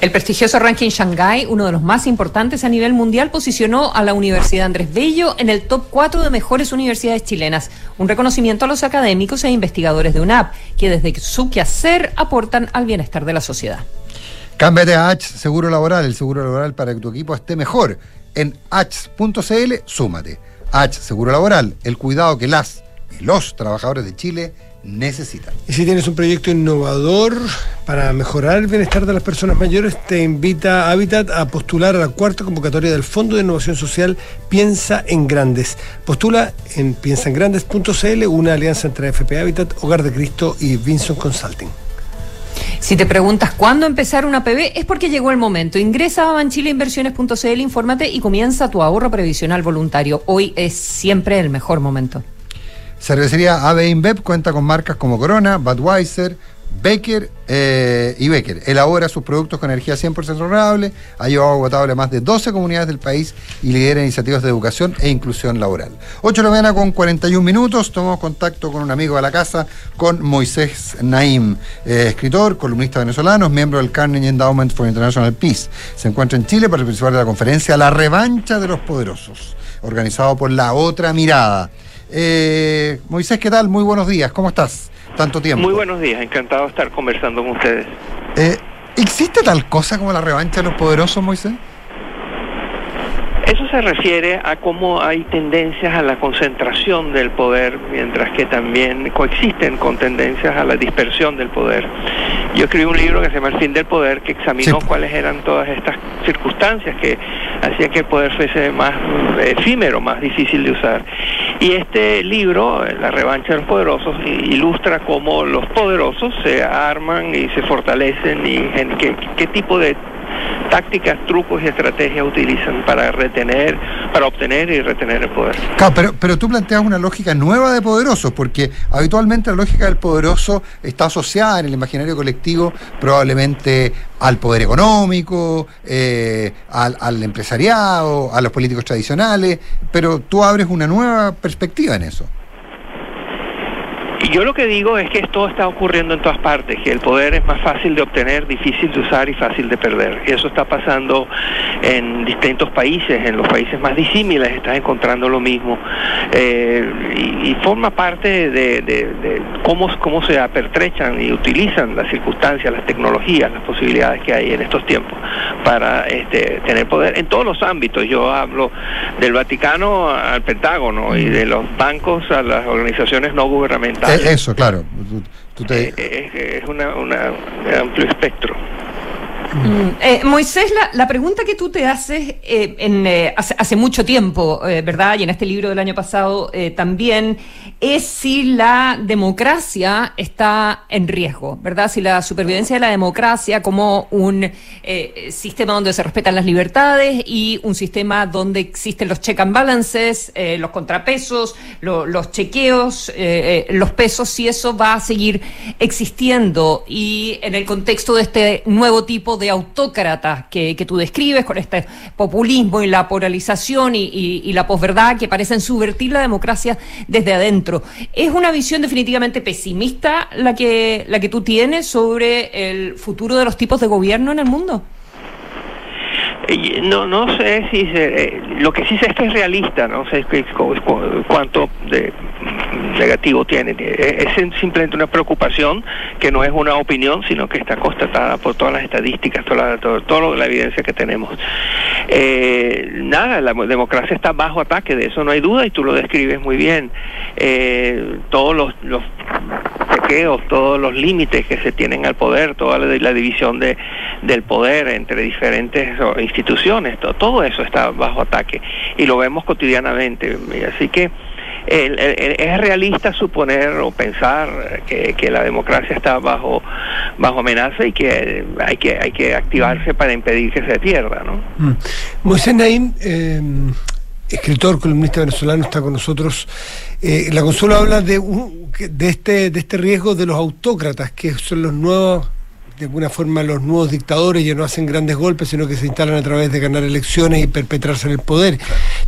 Speaker 2: El prestigioso ranking Shanghai, uno de los más importantes a nivel mundial, posicionó a la Universidad Andrés Bello en el top 4 de mejores universidades chilenas, un reconocimiento a los académicos e investigadores de UNAP, que desde su quehacer aportan al bienestar de la sociedad.
Speaker 1: Cámbiate a H Seguro Laboral, el seguro laboral para que tu equipo esté mejor. En h.cl, súmate. H Seguro Laboral, el cuidado que las y los trabajadores de Chile necesitan.
Speaker 3: Y si tienes un proyecto innovador para mejorar el bienestar de las personas mayores, te invita Habitat a postular a la cuarta convocatoria del Fondo de Innovación Social Piensa en Grandes. Postula en piensaengrandes.cl, una alianza entre FP Habitat, Hogar de Cristo y Vinson Consulting.
Speaker 2: Si te preguntas cuándo empezar una PB, es porque llegó el momento. Ingresa a banchileinversiones.cl, infórmate y comienza tu ahorro previsional voluntario. Hoy es siempre el mejor momento.
Speaker 1: Cervecería AB InBev cuenta con marcas como Corona, Budweiser, Becker eh, y Becker. Elabora sus productos con energía 100% renovable, ha llevado agua potable a más de 12 comunidades del país y lidera iniciativas de educación e inclusión laboral. 8 de la mañana con 41 minutos, tomamos contacto con un amigo de la casa, con Moisés Naim, eh, escritor, columnista venezolano, miembro del Carnegie Endowment for International Peace. Se encuentra en Chile para participar de la conferencia La Revancha de los Poderosos, organizado por La Otra Mirada. Eh, Moisés, ¿qué tal? Muy buenos días, ¿cómo estás? Tanto tiempo.
Speaker 15: Muy buenos días, encantado de estar conversando con ustedes.
Speaker 1: Eh, ¿Existe tal cosa como la revancha de los poderosos, Moisés?
Speaker 15: Eso se refiere a cómo hay tendencias a la concentración del poder, mientras que también coexisten con tendencias a la dispersión del poder. Yo escribí un libro que se llama El fin del poder, que examinó
Speaker 1: Sí.
Speaker 15: cuáles eran todas estas circunstancias que hacían que el poder fuese más efímero, más difícil de usar. Y este libro, eh, La revancha de los poderosos, ilustra cómo los poderosos se arman y se fortalecen y en qué, qué tipo de tácticas, trucos y estrategias utilizan para retener, para obtener y retener el poder.
Speaker 1: Claro, pero, pero tú planteas una lógica nueva de poderosos, porque habitualmente la lógica del poderoso está asociada en el imaginario colectivo probablemente al poder económico, eh, al, al empresariado, a los políticos tradicionales, pero tú abres una nueva perspectiva en eso.
Speaker 15: Yo lo que digo es que esto está ocurriendo en todas partes, que el poder es más fácil de obtener, difícil de usar y fácil de perder. Eso está pasando en distintos países, en los países más disímiles estás encontrando lo mismo. Eh, y, forma parte de cómo, cómo se apertrechan y utilizan las circunstancias, las tecnologías, las posibilidades que hay en estos tiempos para este, tener poder en todos los ámbitos. Yo hablo del Vaticano al Pentágono y de los bancos a las organizaciones no gubernamentales.
Speaker 1: Eh, Eso, claro. Tú- tú te-
Speaker 15: Es, es una, una- un amplio espectro.
Speaker 2: Mm, eh, Moisés, la, pregunta que tú te haces eh, en, eh, hace, hace mucho tiempo, eh, ¿verdad? Y en este libro del año pasado eh, también, es si la democracia está en riesgo, ¿verdad? Si la supervivencia de la democracia como un sistema donde se respetan las libertades y un sistema donde existen los check and balances, los contrapesos, lo- los chequeos, los pesos, si eso va a seguir existiendo y en el contexto de este nuevo tipo de autócratas que, que tú describes con este populismo y la polarización y, y- la posverdad que parecen subvertir la democracia desde adentro. ¿Es una visión definitivamente pesimista la que, la que tú tienes sobre el futuro de los tipos de gobierno en el mundo?
Speaker 15: Eh, No, no sé si se- eh, lo que sí sé es que es realista, no sé cuánto de negativo tiene. Eh, Es sim- simplemente una preocupación que no es una opinión, sino que está constatada por todas las estadísticas, toda la, todo- toda la evidencia que tenemos. Eh, nada, la democracia está bajo ataque, de eso no hay duda y tú lo describes muy bien. Eh, todos los, los todos los límites que se tienen al poder, toda la, división de, del poder entre diferentes instituciones, to- todo eso está bajo ataque y lo vemos cotidianamente. Así que el- el- es realista suponer o pensar que, que la democracia está bajo bajo amenaza y que hay que hay que activarse para impedir que se pierda, ¿no?
Speaker 3: Mm. Moisés Naim, eh, escritor, columnista venezolano, está con nosotros. Eh, la Consuelo habla de, un- de, este, de este riesgo de los autócratas, que son los nuevos, de alguna forma, los nuevos dictadores, ya no hacen grandes golpes, sino que se instalan a través de ganar elecciones y perpetrarse en el poder.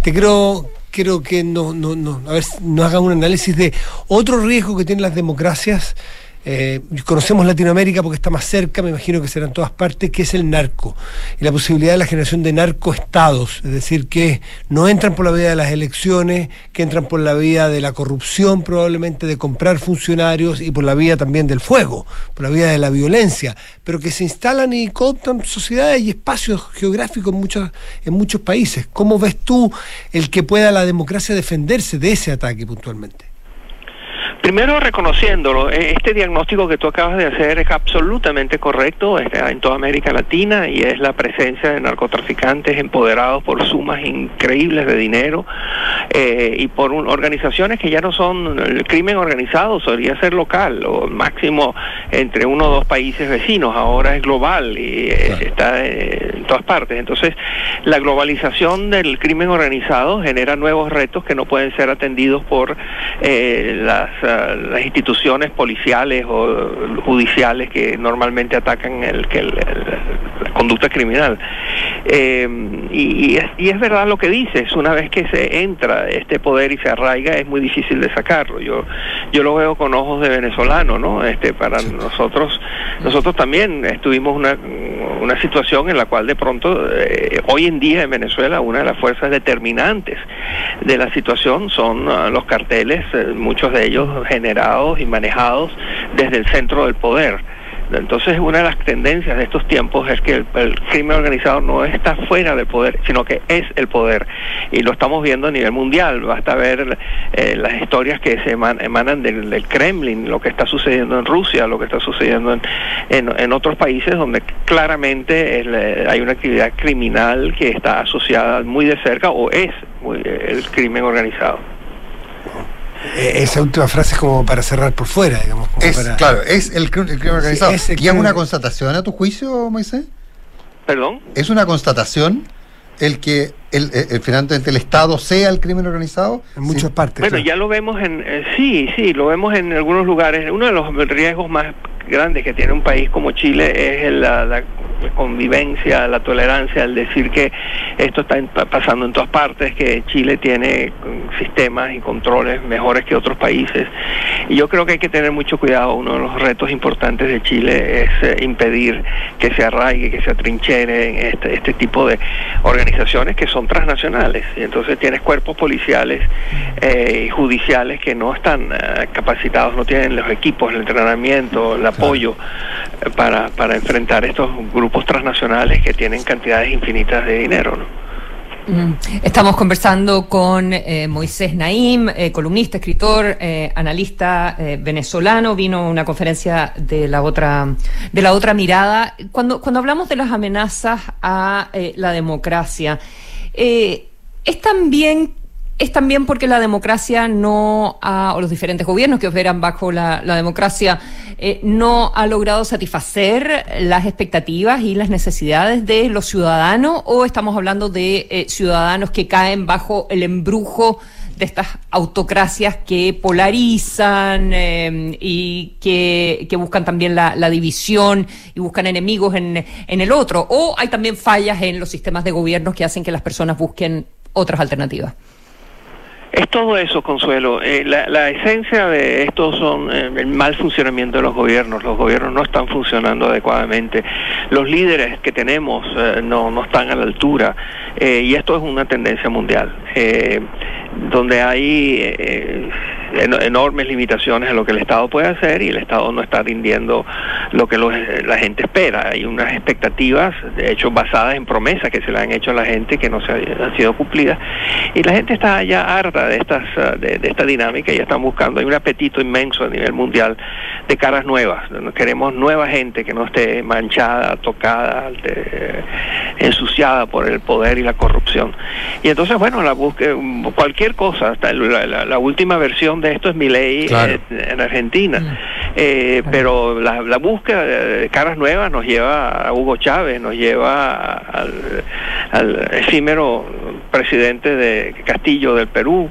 Speaker 3: Te quiero, quiero que no, no, no, a ver, nos haga un análisis de otro riesgo que tienen las democracias. Eh, conocemos Latinoamérica porque está más cerca, me imagino que será en todas partes, que es el narco. Y la posibilidad de la generación de narcoestados, es decir, que no entran por la vía de las elecciones, que entran por la vía de la corrupción probablemente, de comprar funcionarios y por la vía también del fuego, por la vía de la violencia, pero que se instalan y cooptan sociedades y espacios geográficos en en muchos países. ¿Cómo ves tú el que pueda la democracia defenderse de ese ataque puntualmente?
Speaker 15: Primero reconociéndolo, eh, este diagnóstico que tú acabas de hacer es absolutamente correcto está en toda América Latina y es la presencia de narcotraficantes empoderados por sumas increíbles de dinero eh, y por un- organizaciones que ya no son el crimen organizado, solía ser local o máximo entre uno o dos países vecinos, ahora es global y eh, está eh, en todas partes. Entonces, la globalización del crimen organizado genera nuevos retos que no pueden ser atendidos por eh, las, las instituciones policiales o judiciales que normalmente atacan el, que el- el- la conducta criminal. Eh, y, y es, y es verdad lo que dices, una vez que se entra este poder y se arraiga es muy difícil de sacarlo. Yo, yo lo veo con ojos de venezolano, ¿no? Este, para nosotros, nosotros también estuvimos una, una situación en la cual de pronto, eh, hoy en día en Venezuela, una de las fuerzas determinantes de la situación son ah, los carteles, eh, muchos de ellos generados y manejados desde el centro del poder. Entonces, una de las tendencias de estos tiempos es que el, crimen organizado no está fuera del poder, sino que es el poder. Y lo estamos viendo a nivel mundial. Basta ver eh, las historias que se eman- emanan del, Kremlin, lo que está sucediendo en Rusia, lo que está sucediendo en, en, otros países donde claramente eh, hay una actividad criminal que está asociada muy de cerca o es muy- el crimen organizado.
Speaker 3: Eh, esa última frase es como para cerrar por fuera, digamos. como
Speaker 1: Es,
Speaker 3: para-
Speaker 1: claro, es el, cr- el crimen organizado.
Speaker 3: es el
Speaker 1: ¿Y es una constatación a tu juicio, Moisés?
Speaker 15: ¿Perdón?
Speaker 1: ¿Es una constatación el que el, el- el- finalmente el Estado sea el crimen organizado?
Speaker 3: En muchas partes.
Speaker 15: Bueno, ya lo vemos en, eh, sí, sí, lo vemos en algunos lugares. Uno de los riesgos más grandes que tiene un país como Chile es el- la, la convivencia, la tolerancia, al decir que esto está pasando en todas partes, que Chile tiene mm, sistemas y controles mejores que otros países. Y yo creo que hay que tener mucho cuidado. Uno de los retos importantes de Chile es eh, impedir que se arraigue, que se atrinchere en este, este tipo de organizaciones que son transnacionales. Y entonces tienes cuerpos policiales eh, y judiciales que no están eh, capacitados, no tienen los equipos, el entrenamiento, el apoyo para, para enfrentar estos grupos transnacionales que tienen cantidades infinitas de dinero.
Speaker 2: Mm. Estamos conversando con eh, Moisés Naim, eh, columnista, escritor, eh, analista eh, venezolano. Vino una conferencia de la otra de la otra mirada. Cuando cuando hablamos de las amenazas a la democracia, es también es también porque la democracia no ha, o los diferentes gobiernos que operan bajo la democracia, eh, no ha logrado satisfacer las expectativas y las necesidades de los ciudadanos, o estamos hablando de eh, ciudadanos que caen bajo el embrujo de estas autocracias que polarizan eh, y que, buscan también la, división y buscan enemigos en, el otro, o hay también fallas en los sistemas de gobiernos que hacen que las personas busquen otras alternativas.
Speaker 15: Es todo eso, Consuelo. Eh, la, esencia de esto son eh, el mal funcionamiento de los gobiernos. Los gobiernos no están funcionando adecuadamente. Los líderes que tenemos eh, no, no están a la altura. Y esto es una tendencia mundial. Donde hay en- enormes limitaciones a lo que el Estado puede hacer y el Estado no está rindiendo lo que los- la gente espera. Hay unas expectativas, de hecho, basadas en promesas que se le han hecho a la gente que no se ha- han sido cumplidas. Y la gente está ya harta de, estas, ah, de, de esta dinámica y ya están buscando. Hay un apetito inmenso a nivel mundial de caras nuevas. Queremos nueva gente que no esté manchada, tocada, de- ensuciada por el poder y la corrupción. Y entonces, bueno, la búsqueda, cualquier cosa, hasta la, la- la última versión de esto es mi ley
Speaker 1: Claro.
Speaker 15: en Argentina. Eh, pero la, la búsqueda de caras nuevas nos lleva a Hugo Chávez, nos lleva al, al efímero presidente de Castillo del Perú,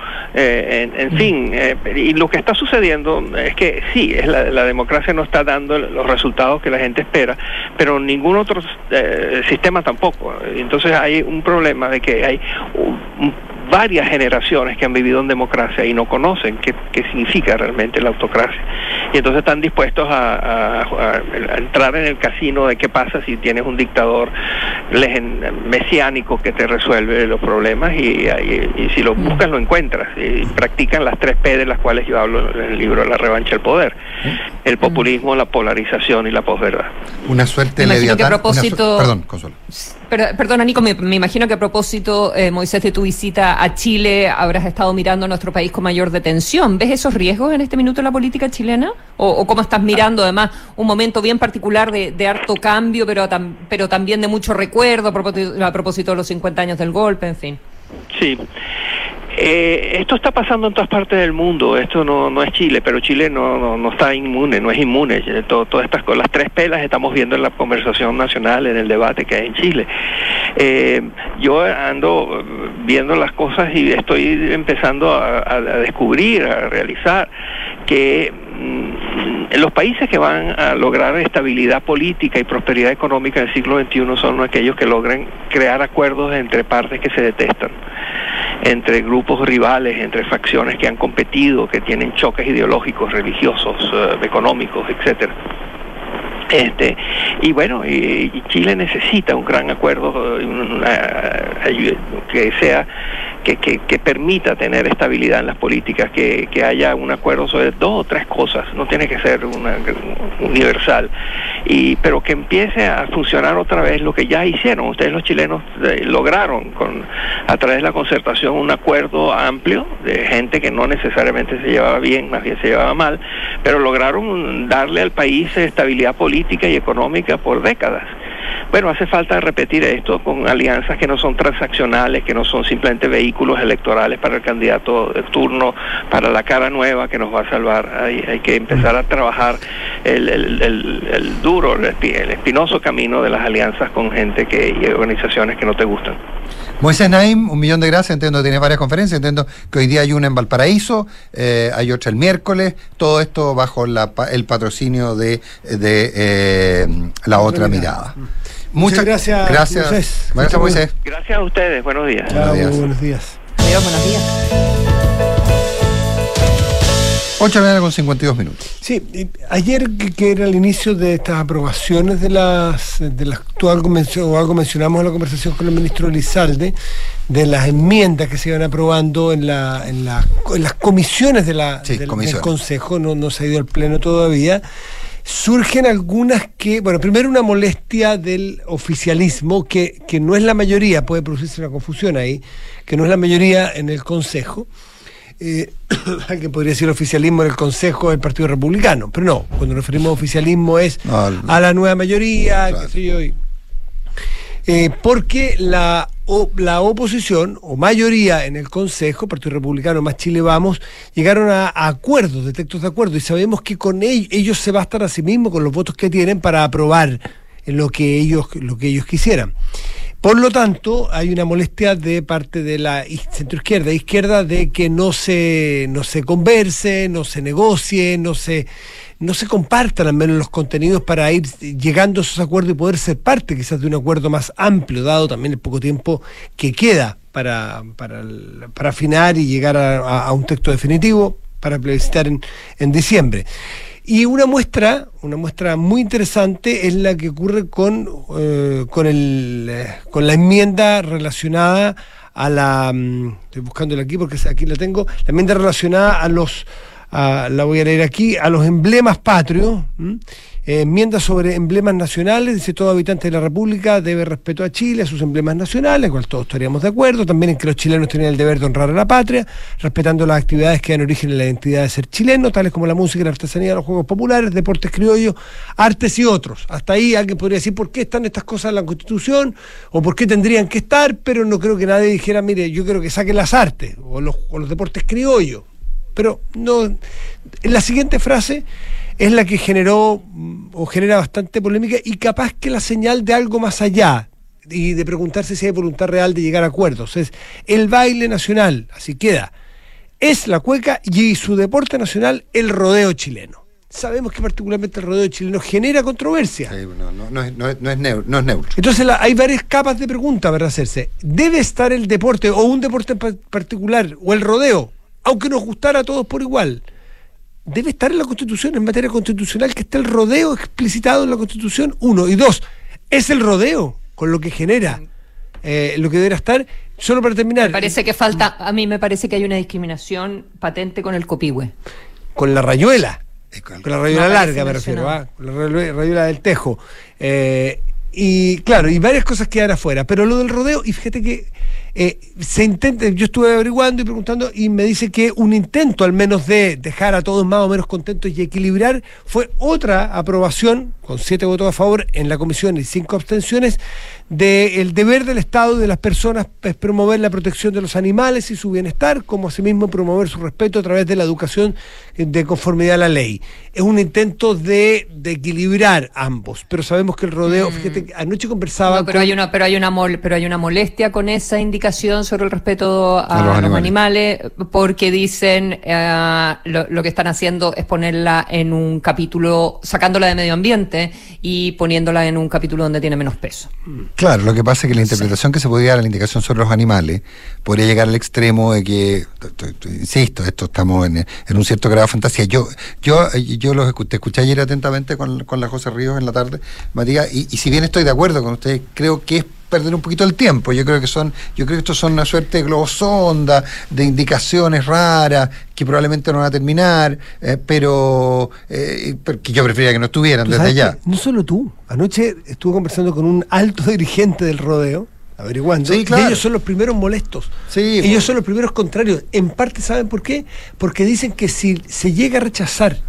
Speaker 15: eh, en, fin, eh, y lo que está sucediendo es que sí, es la, la democracia no está dando los resultados que la gente espera, pero ningún otro eh, sistema tampoco. Entonces hay un problema de que hay un- varias generaciones que han vivido en democracia y no conocen qué, significa realmente la autocracia. Y entonces están dispuestos a, entrar en el casino de qué pasa si tienes un dictador mesiánico que te resuelve los problemas y- y si lo buscas lo encuentras. Y practican las tres P de las cuales yo hablo en el libro La revancha del poder. El populismo, la polarización y la posverdad.
Speaker 1: Una suerte leviatán. una su-
Speaker 2: propósito-
Speaker 1: Perdón, Consuelo.
Speaker 2: Pero, perdona, Nico, me, me imagino que a propósito, eh, Moisés, de tu visita a Chile, habrás estado mirando a nuestro país con mayor detención. ¿Ves esos riesgos en este minuto en la política chilena? ¿O, o cómo estás mirando, además, un momento bien particular de, de harto cambio, pero, tam- pero también de mucho recuerdo a propósito, a propósito de los 50 años del golpe, en fin?
Speaker 15: Sí. Eh, esto está pasando en todas partes del mundo, esto no, no es Chile, pero Chile no, no, no está inmune, no es inmune. Eh, todas estas cosas, las tres pelas estamos viendo en la conversación nacional, en el debate que hay en Chile. Eh, yo ando viendo las cosas y estoy empezando a, descubrir, a realizar que los países que van a lograr estabilidad política y prosperidad económica en el siglo XXI son aquellos que logren crear acuerdos entre partes que se detestan entre grupos rivales, entre facciones que han competido, que tienen choques ideológicos, religiosos, eh, económicos, etcétera. Este, y bueno, y, Chile necesita un gran acuerdo eh, una- ayu- que sea que, que, que permita tener estabilidad en las políticas, que, haya un acuerdo sobre dos o tres cosas, no tiene que ser una, universal, y pero que empiece a funcionar otra vez lo que ya hicieron. Ustedes los chilenos eh, lograron con a través de la concertación un acuerdo amplio de gente que no necesariamente se llevaba bien, más bien se llevaba mal, pero lograron darle al país estabilidad política y económica por décadas. Bueno, hace falta repetir esto con alianzas que no son transaccionales, que no son simplemente vehículos electorales para el candidato de turno, para la cara nueva que nos va a salvar. Hay, hay que empezar a trabajar el, duro, el, espi- el espinoso camino de las alianzas con gente que, y organizaciones que no te gustan.
Speaker 1: Moisés Naim, un millón de gracias. Entiendo que tiene varias conferencias. Entiendo que hoy día hay una en Valparaíso, eh, hay otra el miércoles. Todo esto bajo la el patrocinio de, de, eh, la otra mirada. Muchas
Speaker 3: gracias.
Speaker 1: Gracias.
Speaker 3: Moisés.
Speaker 1: Gracias, Moisés.
Speaker 15: Gracias a ustedes, buenos días.
Speaker 3: Chao,
Speaker 1: días.
Speaker 3: buenos días.
Speaker 2: Adiós, buenos días.
Speaker 1: 8 de la mañana con 52 minutos.
Speaker 3: Sí, ayer que, era el inicio de estas aprobaciones de las, de las tú algo, mencio- o algo mencionamos en la conversación con el ministro Lizalde, de las enmiendas que se iban aprobando en, la, en, la- en las comisiones, de la,
Speaker 1: Sí,
Speaker 3: del, del. Consejo, no, no se ha ido al Pleno todavía. Surgen algunas que, bueno, primero una molestia del oficialismo, que, que no es la mayoría, puede producirse una confusión ahí, que no es la mayoría en el Consejo. Eh, (coughs) alguien podría decir oficialismo en el Consejo del Partido Republicano, pero no, cuando nos referimos a oficialismo es
Speaker 1: No,
Speaker 3: a la nueva mayoría, qué sé yo, y- eh, porque la, o- la oposición o mayoría en el Consejo, Partido Republicano más Chile Vamos, llegaron a, acuerdos, de textos de acuerdo, y sabemos que con ellos, ellos se bastan a sí mismos con los votos que tienen para aprobar lo que ellos, lo que ellos quisieran. Por lo tanto, hay una molestia de parte de la centroizquierda izquierda de que no se, no se converse, no se negocie, no se, no se compartan al menos los contenidos para ir llegando a esos acuerdos y poder ser parte quizás de un acuerdo más amplio, dado también el poco tiempo que queda para, para, para afinar y llegar a un texto definitivo para plebiscitar en, en diciembre. Y una muestra, una muestra muy interesante es la que ocurre con, eh, con, el, eh, con la enmienda relacionada a la... mm, Estoy buscándola aquí porque aquí la tengo. La enmienda relacionada a los... a- la voy a leer aquí, a los emblemas patrios. Eh, enmienda sobre emblemas nacionales, dice todo habitante de la República debe respeto a Chile, a sus emblemas nacionales, cual todos estaríamos de acuerdo, también en que los chilenos tienen el deber de honrar a la patria, respetando las actividades que dan origen a la identidad de ser chileno, tales como la música, la artesanía, los juegos populares, deportes criollos, artes y otros. Hasta ahí alguien podría decir por qué están estas cosas en la Constitución o por qué tendrían que estar, pero no creo que nadie dijera, mire, yo creo que saquen las artes o los, o los deportes criollos. Pero no, en la siguiente frase es la que generó mm, o genera bastante polémica y capaz que la señal de algo más allá y de preguntarse si hay voluntad real de llegar a acuerdos. Es el baile nacional, así queda. Es la cueca y su deporte nacional el rodeo chileno. Sabemos que particularmente el rodeo chileno genera controversia.
Speaker 1: Sí, no, no, no es, no, es, es.
Speaker 3: Entonces la- hay varias capas de pregunta para hacerse. ¿Debe estar el deporte o un deporte en pa- particular o el rodeo, aunque nos gustara a todos por igual? ¿Debe estar en la Constitución, en materia constitucional, que esté el rodeo explicitado en la Constitución? Uno. Y dos, ¿es el rodeo con lo que genera eh, lo que deberá estar? Solo para terminar,
Speaker 2: Me parece que falta, a mí me parece que hay una discriminación patente con el copihue.
Speaker 3: con la rayuela. Con la rayuela
Speaker 2: No
Speaker 3: larga me refiero. ¿ah? con la rayuela, rayuela del tejo. Eh, y claro, y varias cosas quedan afuera. Pero lo del rodeo, y fíjate que eh, se intenta, yo estuve averiguando y preguntando, y me dice que un intento al menos de dejar a todos más o menos contentos y equilibrar fue otra aprobación, con siete votos a favor en la comisión y cinco abstenciones, del deber del Estado y de las personas es promover la protección de los animales y su bienestar, como asimismo promover su respeto a través de la educación de conformidad a la ley. Es un intento de, de equilibrar ambos, pero sabemos que el rodeo, fíjate, que anoche conversaba
Speaker 2: No, pero
Speaker 3: con-
Speaker 2: hay una, pero hay una mol- pero hay una molestia con esa indicación sobre el respeto a,
Speaker 1: A los
Speaker 2: los,
Speaker 1: animales.
Speaker 2: porque dicen eh, lo, lo que están haciendo es ponerla en un capítulo, sacándola de medio ambiente y poniéndola en un capítulo donde tiene menos peso.
Speaker 1: Claro, lo que pasa es que la interpretación que se podía dar a la indicación sobre los animales podría llegar al extremo de que, insisto, esto estamos en, en un cierto grado de fantasía. Yo yo eh, yo los escu- te escuché ayer atentamente con, con la José Ríos en la tarde, Matías, y, y si bien estoy de acuerdo con ustedes, creo que es perder un poquito el tiempo. Yo creo que son, yo creo que estos son una suerte de globosonda, de indicaciones raras, que probablemente no van a terminar, eh, pero eh, que yo preferiría que no estuvieran desde
Speaker 3: que no solo tú, anoche estuve conversando con un alto (laughs) dirigente del rodeo, averiguando,
Speaker 1: Sí, claro.
Speaker 3: ellos son los primeros molestos.
Speaker 1: Sí,
Speaker 3: ellos son los primeros contrarios. En parte, ¿saben por qué? Porque dicen que si se llega a rechazar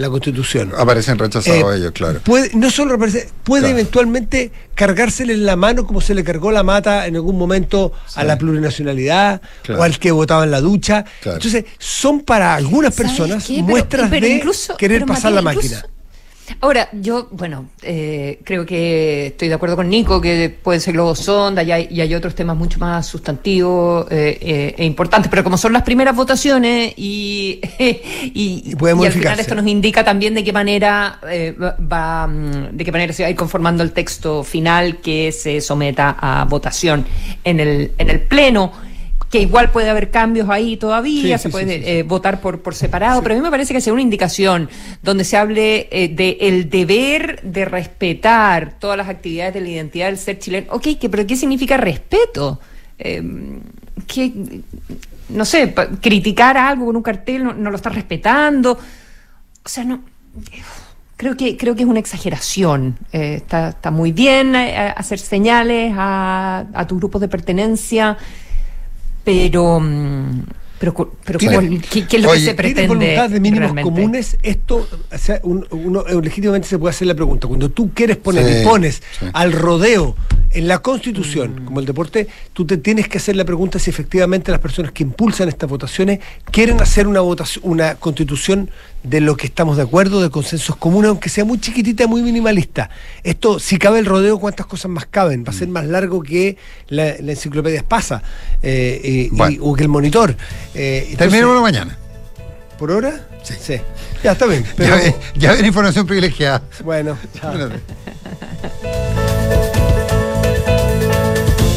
Speaker 3: la constitución,
Speaker 1: Aparecen rechazados
Speaker 3: Eh,
Speaker 1: ellos, claro.
Speaker 3: Puede, no solo reparece- puede
Speaker 1: Claro.
Speaker 3: eventualmente cargársele en la mano como se le cargó la mata en algún momento a la plurinacionalidad
Speaker 1: Claro.
Speaker 3: o al que votaba en la ducha.
Speaker 1: Claro.
Speaker 3: Entonces, son para algunas
Speaker 2: ¿Sabes
Speaker 3: personas
Speaker 2: qué? Pero-
Speaker 3: muestras
Speaker 2: pero
Speaker 3: de
Speaker 2: incluso-
Speaker 3: querer
Speaker 2: pero,
Speaker 3: pasar la máquina.
Speaker 2: incluso- Ahora, yo, bueno, eh, creo que estoy de acuerdo con Nico que puede ser globo sonda y hay, y hay otros temas mucho más sustantivos eh, eh, e importantes, pero como son las primeras votaciones y, (laughs) y,
Speaker 3: Y puede
Speaker 2: y al final esto nos indica también de qué manera eh, va- de qué manera se va a ir conformando el texto final que se someta a votación en el, en el pleno que igual puede haber cambios ahí todavía,
Speaker 3: Sí,
Speaker 2: se
Speaker 3: sí,
Speaker 2: puede
Speaker 3: sí,
Speaker 2: eh, votar por, por separado, pero a mí me parece que sea una indicación donde se hable eh, de el deber de respetar todas las actividades de la identidad del ser chileno. Ok, que, pero ¿qué significa respeto? Eh, ¿qué- no sé, criticar algo con un cartel no, no lo está respetando. O sea, no. Creo que, creo que es una exageración. Eh, está, está muy bien eh, hacer señales a, a tu grupo de pertenencia, pero. mm, Pero, cu- pero
Speaker 3: Tiene-
Speaker 2: ¿cuál- ¿qué, qué es lo que se
Speaker 3: ¿Tiene
Speaker 2: pretende?
Speaker 3: voluntad de mínimos
Speaker 2: realmente?
Speaker 3: comunes? Esto, o sea, un- uno eh, legítimamente se puede hacer la pregunta. Cuando tú quieres poner
Speaker 1: Sí,
Speaker 3: y pones
Speaker 1: sí.
Speaker 3: al rodeo en la Constitución,
Speaker 2: Mm.
Speaker 3: como el deporte, tú te tienes que hacer la pregunta si efectivamente las personas que impulsan estas votaciones quieren hacer una votación, una Constitución de lo que estamos de acuerdo, de consensos comunes, aunque sea muy chiquitita, muy minimalista. Esto, si cabe el rodeo, ¿cuántas cosas más caben? Va a ser
Speaker 1: Mm.
Speaker 3: más largo que la, la enciclopedia Espasa eh, y- y-
Speaker 1: Bueno.
Speaker 3: o que el monitor. Eh,
Speaker 1: Terminemos mañana.
Speaker 3: ¿Por hora? Sí. Ya está bien.
Speaker 1: Ya, ven- ya ven información privilegiada.
Speaker 3: bueno, (laughs) chao.
Speaker 1: Espérate.